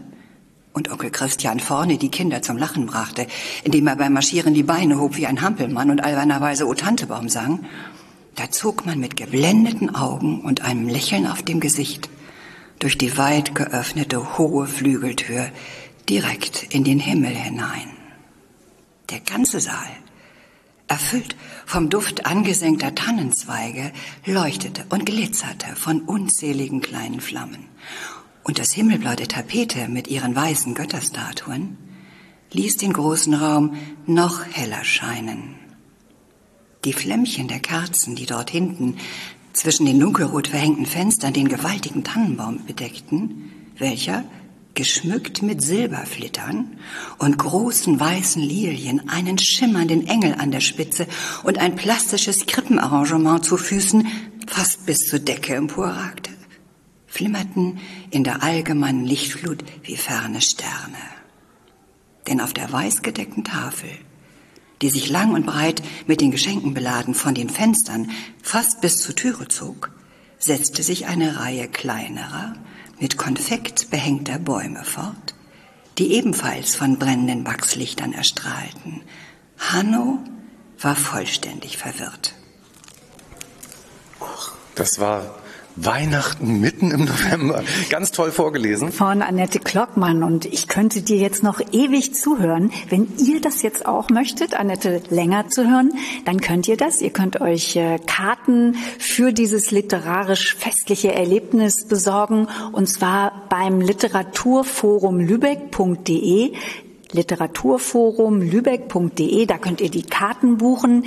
und Onkel Christian vorne die Kinder zum Lachen brachte, indem er beim Marschieren die Beine hob wie ein Hampelmann und albernerweise O Tantebaum sang, da zog man mit geblendeten Augen und einem Lächeln auf dem Gesicht durch die weit geöffnete hohe Flügeltür direkt in den Himmel hinein. Der ganze Saal, erfüllt vom Duft angesenkter Tannenzweige, leuchtete und glitzerte von unzähligen kleinen Flammen und das Himmelblau der Tapete mit ihren weißen Götterstatuen ließ den großen Raum noch heller scheinen. Die Flämmchen der Kerzen, die dort hinten zwischen den dunkelrot verhängten Fenstern den gewaltigen Tannenbaum bedeckten, welcher, geschmückt mit Silberflittern und großen weißen Lilien, einen schimmernden Engel an der Spitze und ein plastisches Krippenarrangement zu Füßen fast bis zur Decke emporragte flimmerten in der allgemeinen Lichtflut wie ferne Sterne. Denn auf der weißgedeckten Tafel, die sich lang und breit mit den Geschenken beladen von den Fenstern fast bis zur Türe zog, setzte sich eine Reihe kleinerer, mit Konfekt behängter Bäume fort, die ebenfalls von brennenden Wachslichtern erstrahlten. Hanno war vollständig verwirrt. Das war Weihnachten mitten im November. Ganz toll vorgelesen. Von Annette Klockmann. Und ich könnte dir jetzt noch ewig zuhören. Wenn ihr das jetzt auch möchtet, Annette länger zu hören, dann könnt ihr das. Ihr könnt euch äh, Karten für dieses literarisch festliche Erlebnis besorgen. Und zwar beim Literaturforum Lübeck.de. Literaturforum Lübeck.de. Da könnt ihr die Karten buchen.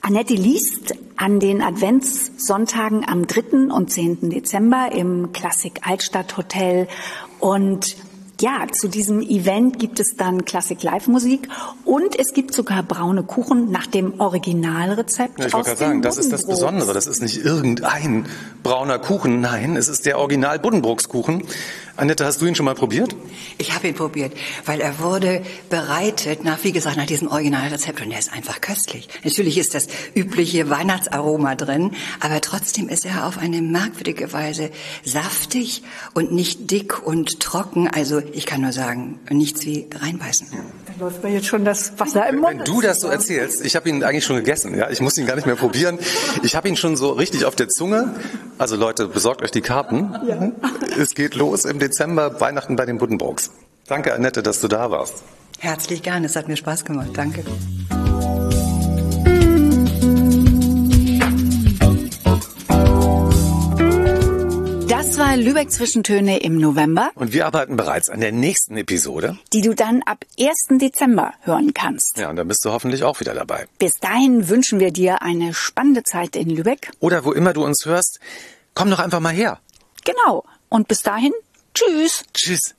Annette liest an den Adventssonntagen am 3. und 10. Dezember im Klassik Altstadt Hotel und ja, zu diesem Event gibt es dann Klassik Live Musik und es gibt sogar braune Kuchen nach dem Originalrezept. Ja, ich wollte gerade sagen, das ist das Besondere. Das ist nicht irgendein brauner Kuchen. Nein, es ist der Original Buddenbrooks-Kuchen. Annette, hast du ihn schon mal probiert? Ich habe ihn probiert, weil er wurde bereitet nach, wie gesagt, nach diesem Originalrezept und er ist einfach köstlich. Natürlich ist das übliche Weihnachtsaroma drin, aber trotzdem ist er auf eine merkwürdige Weise saftig und nicht dick und trocken. Also ich kann nur sagen, nichts wie reinbeißen. Da läuft mir jetzt schon das Wasser im Mund. Wenn du das so erzählst, ich habe ihn eigentlich schon gegessen. Ja, ich muss ihn gar nicht mehr probieren. Ich habe ihn schon so richtig auf der Zunge. Also Leute, besorgt euch die Karten. Ja. Es geht los im Dezember, Weihnachten bei den Buddenbrooks. Danke, Annette, dass du da warst. Herzlich gern, es hat mir Spaß gemacht. Danke. Das war Lübeck Zwischentöne im November. Und wir arbeiten bereits an der nächsten Episode. Die du dann ab 1. Dezember hören kannst. Ja, und dann bist du hoffentlich auch wieder dabei. Bis dahin wünschen wir dir eine spannende Zeit in Lübeck. Oder wo immer du uns hörst, komm doch einfach mal her. Genau. Und bis dahin, tschüss. Tschüss.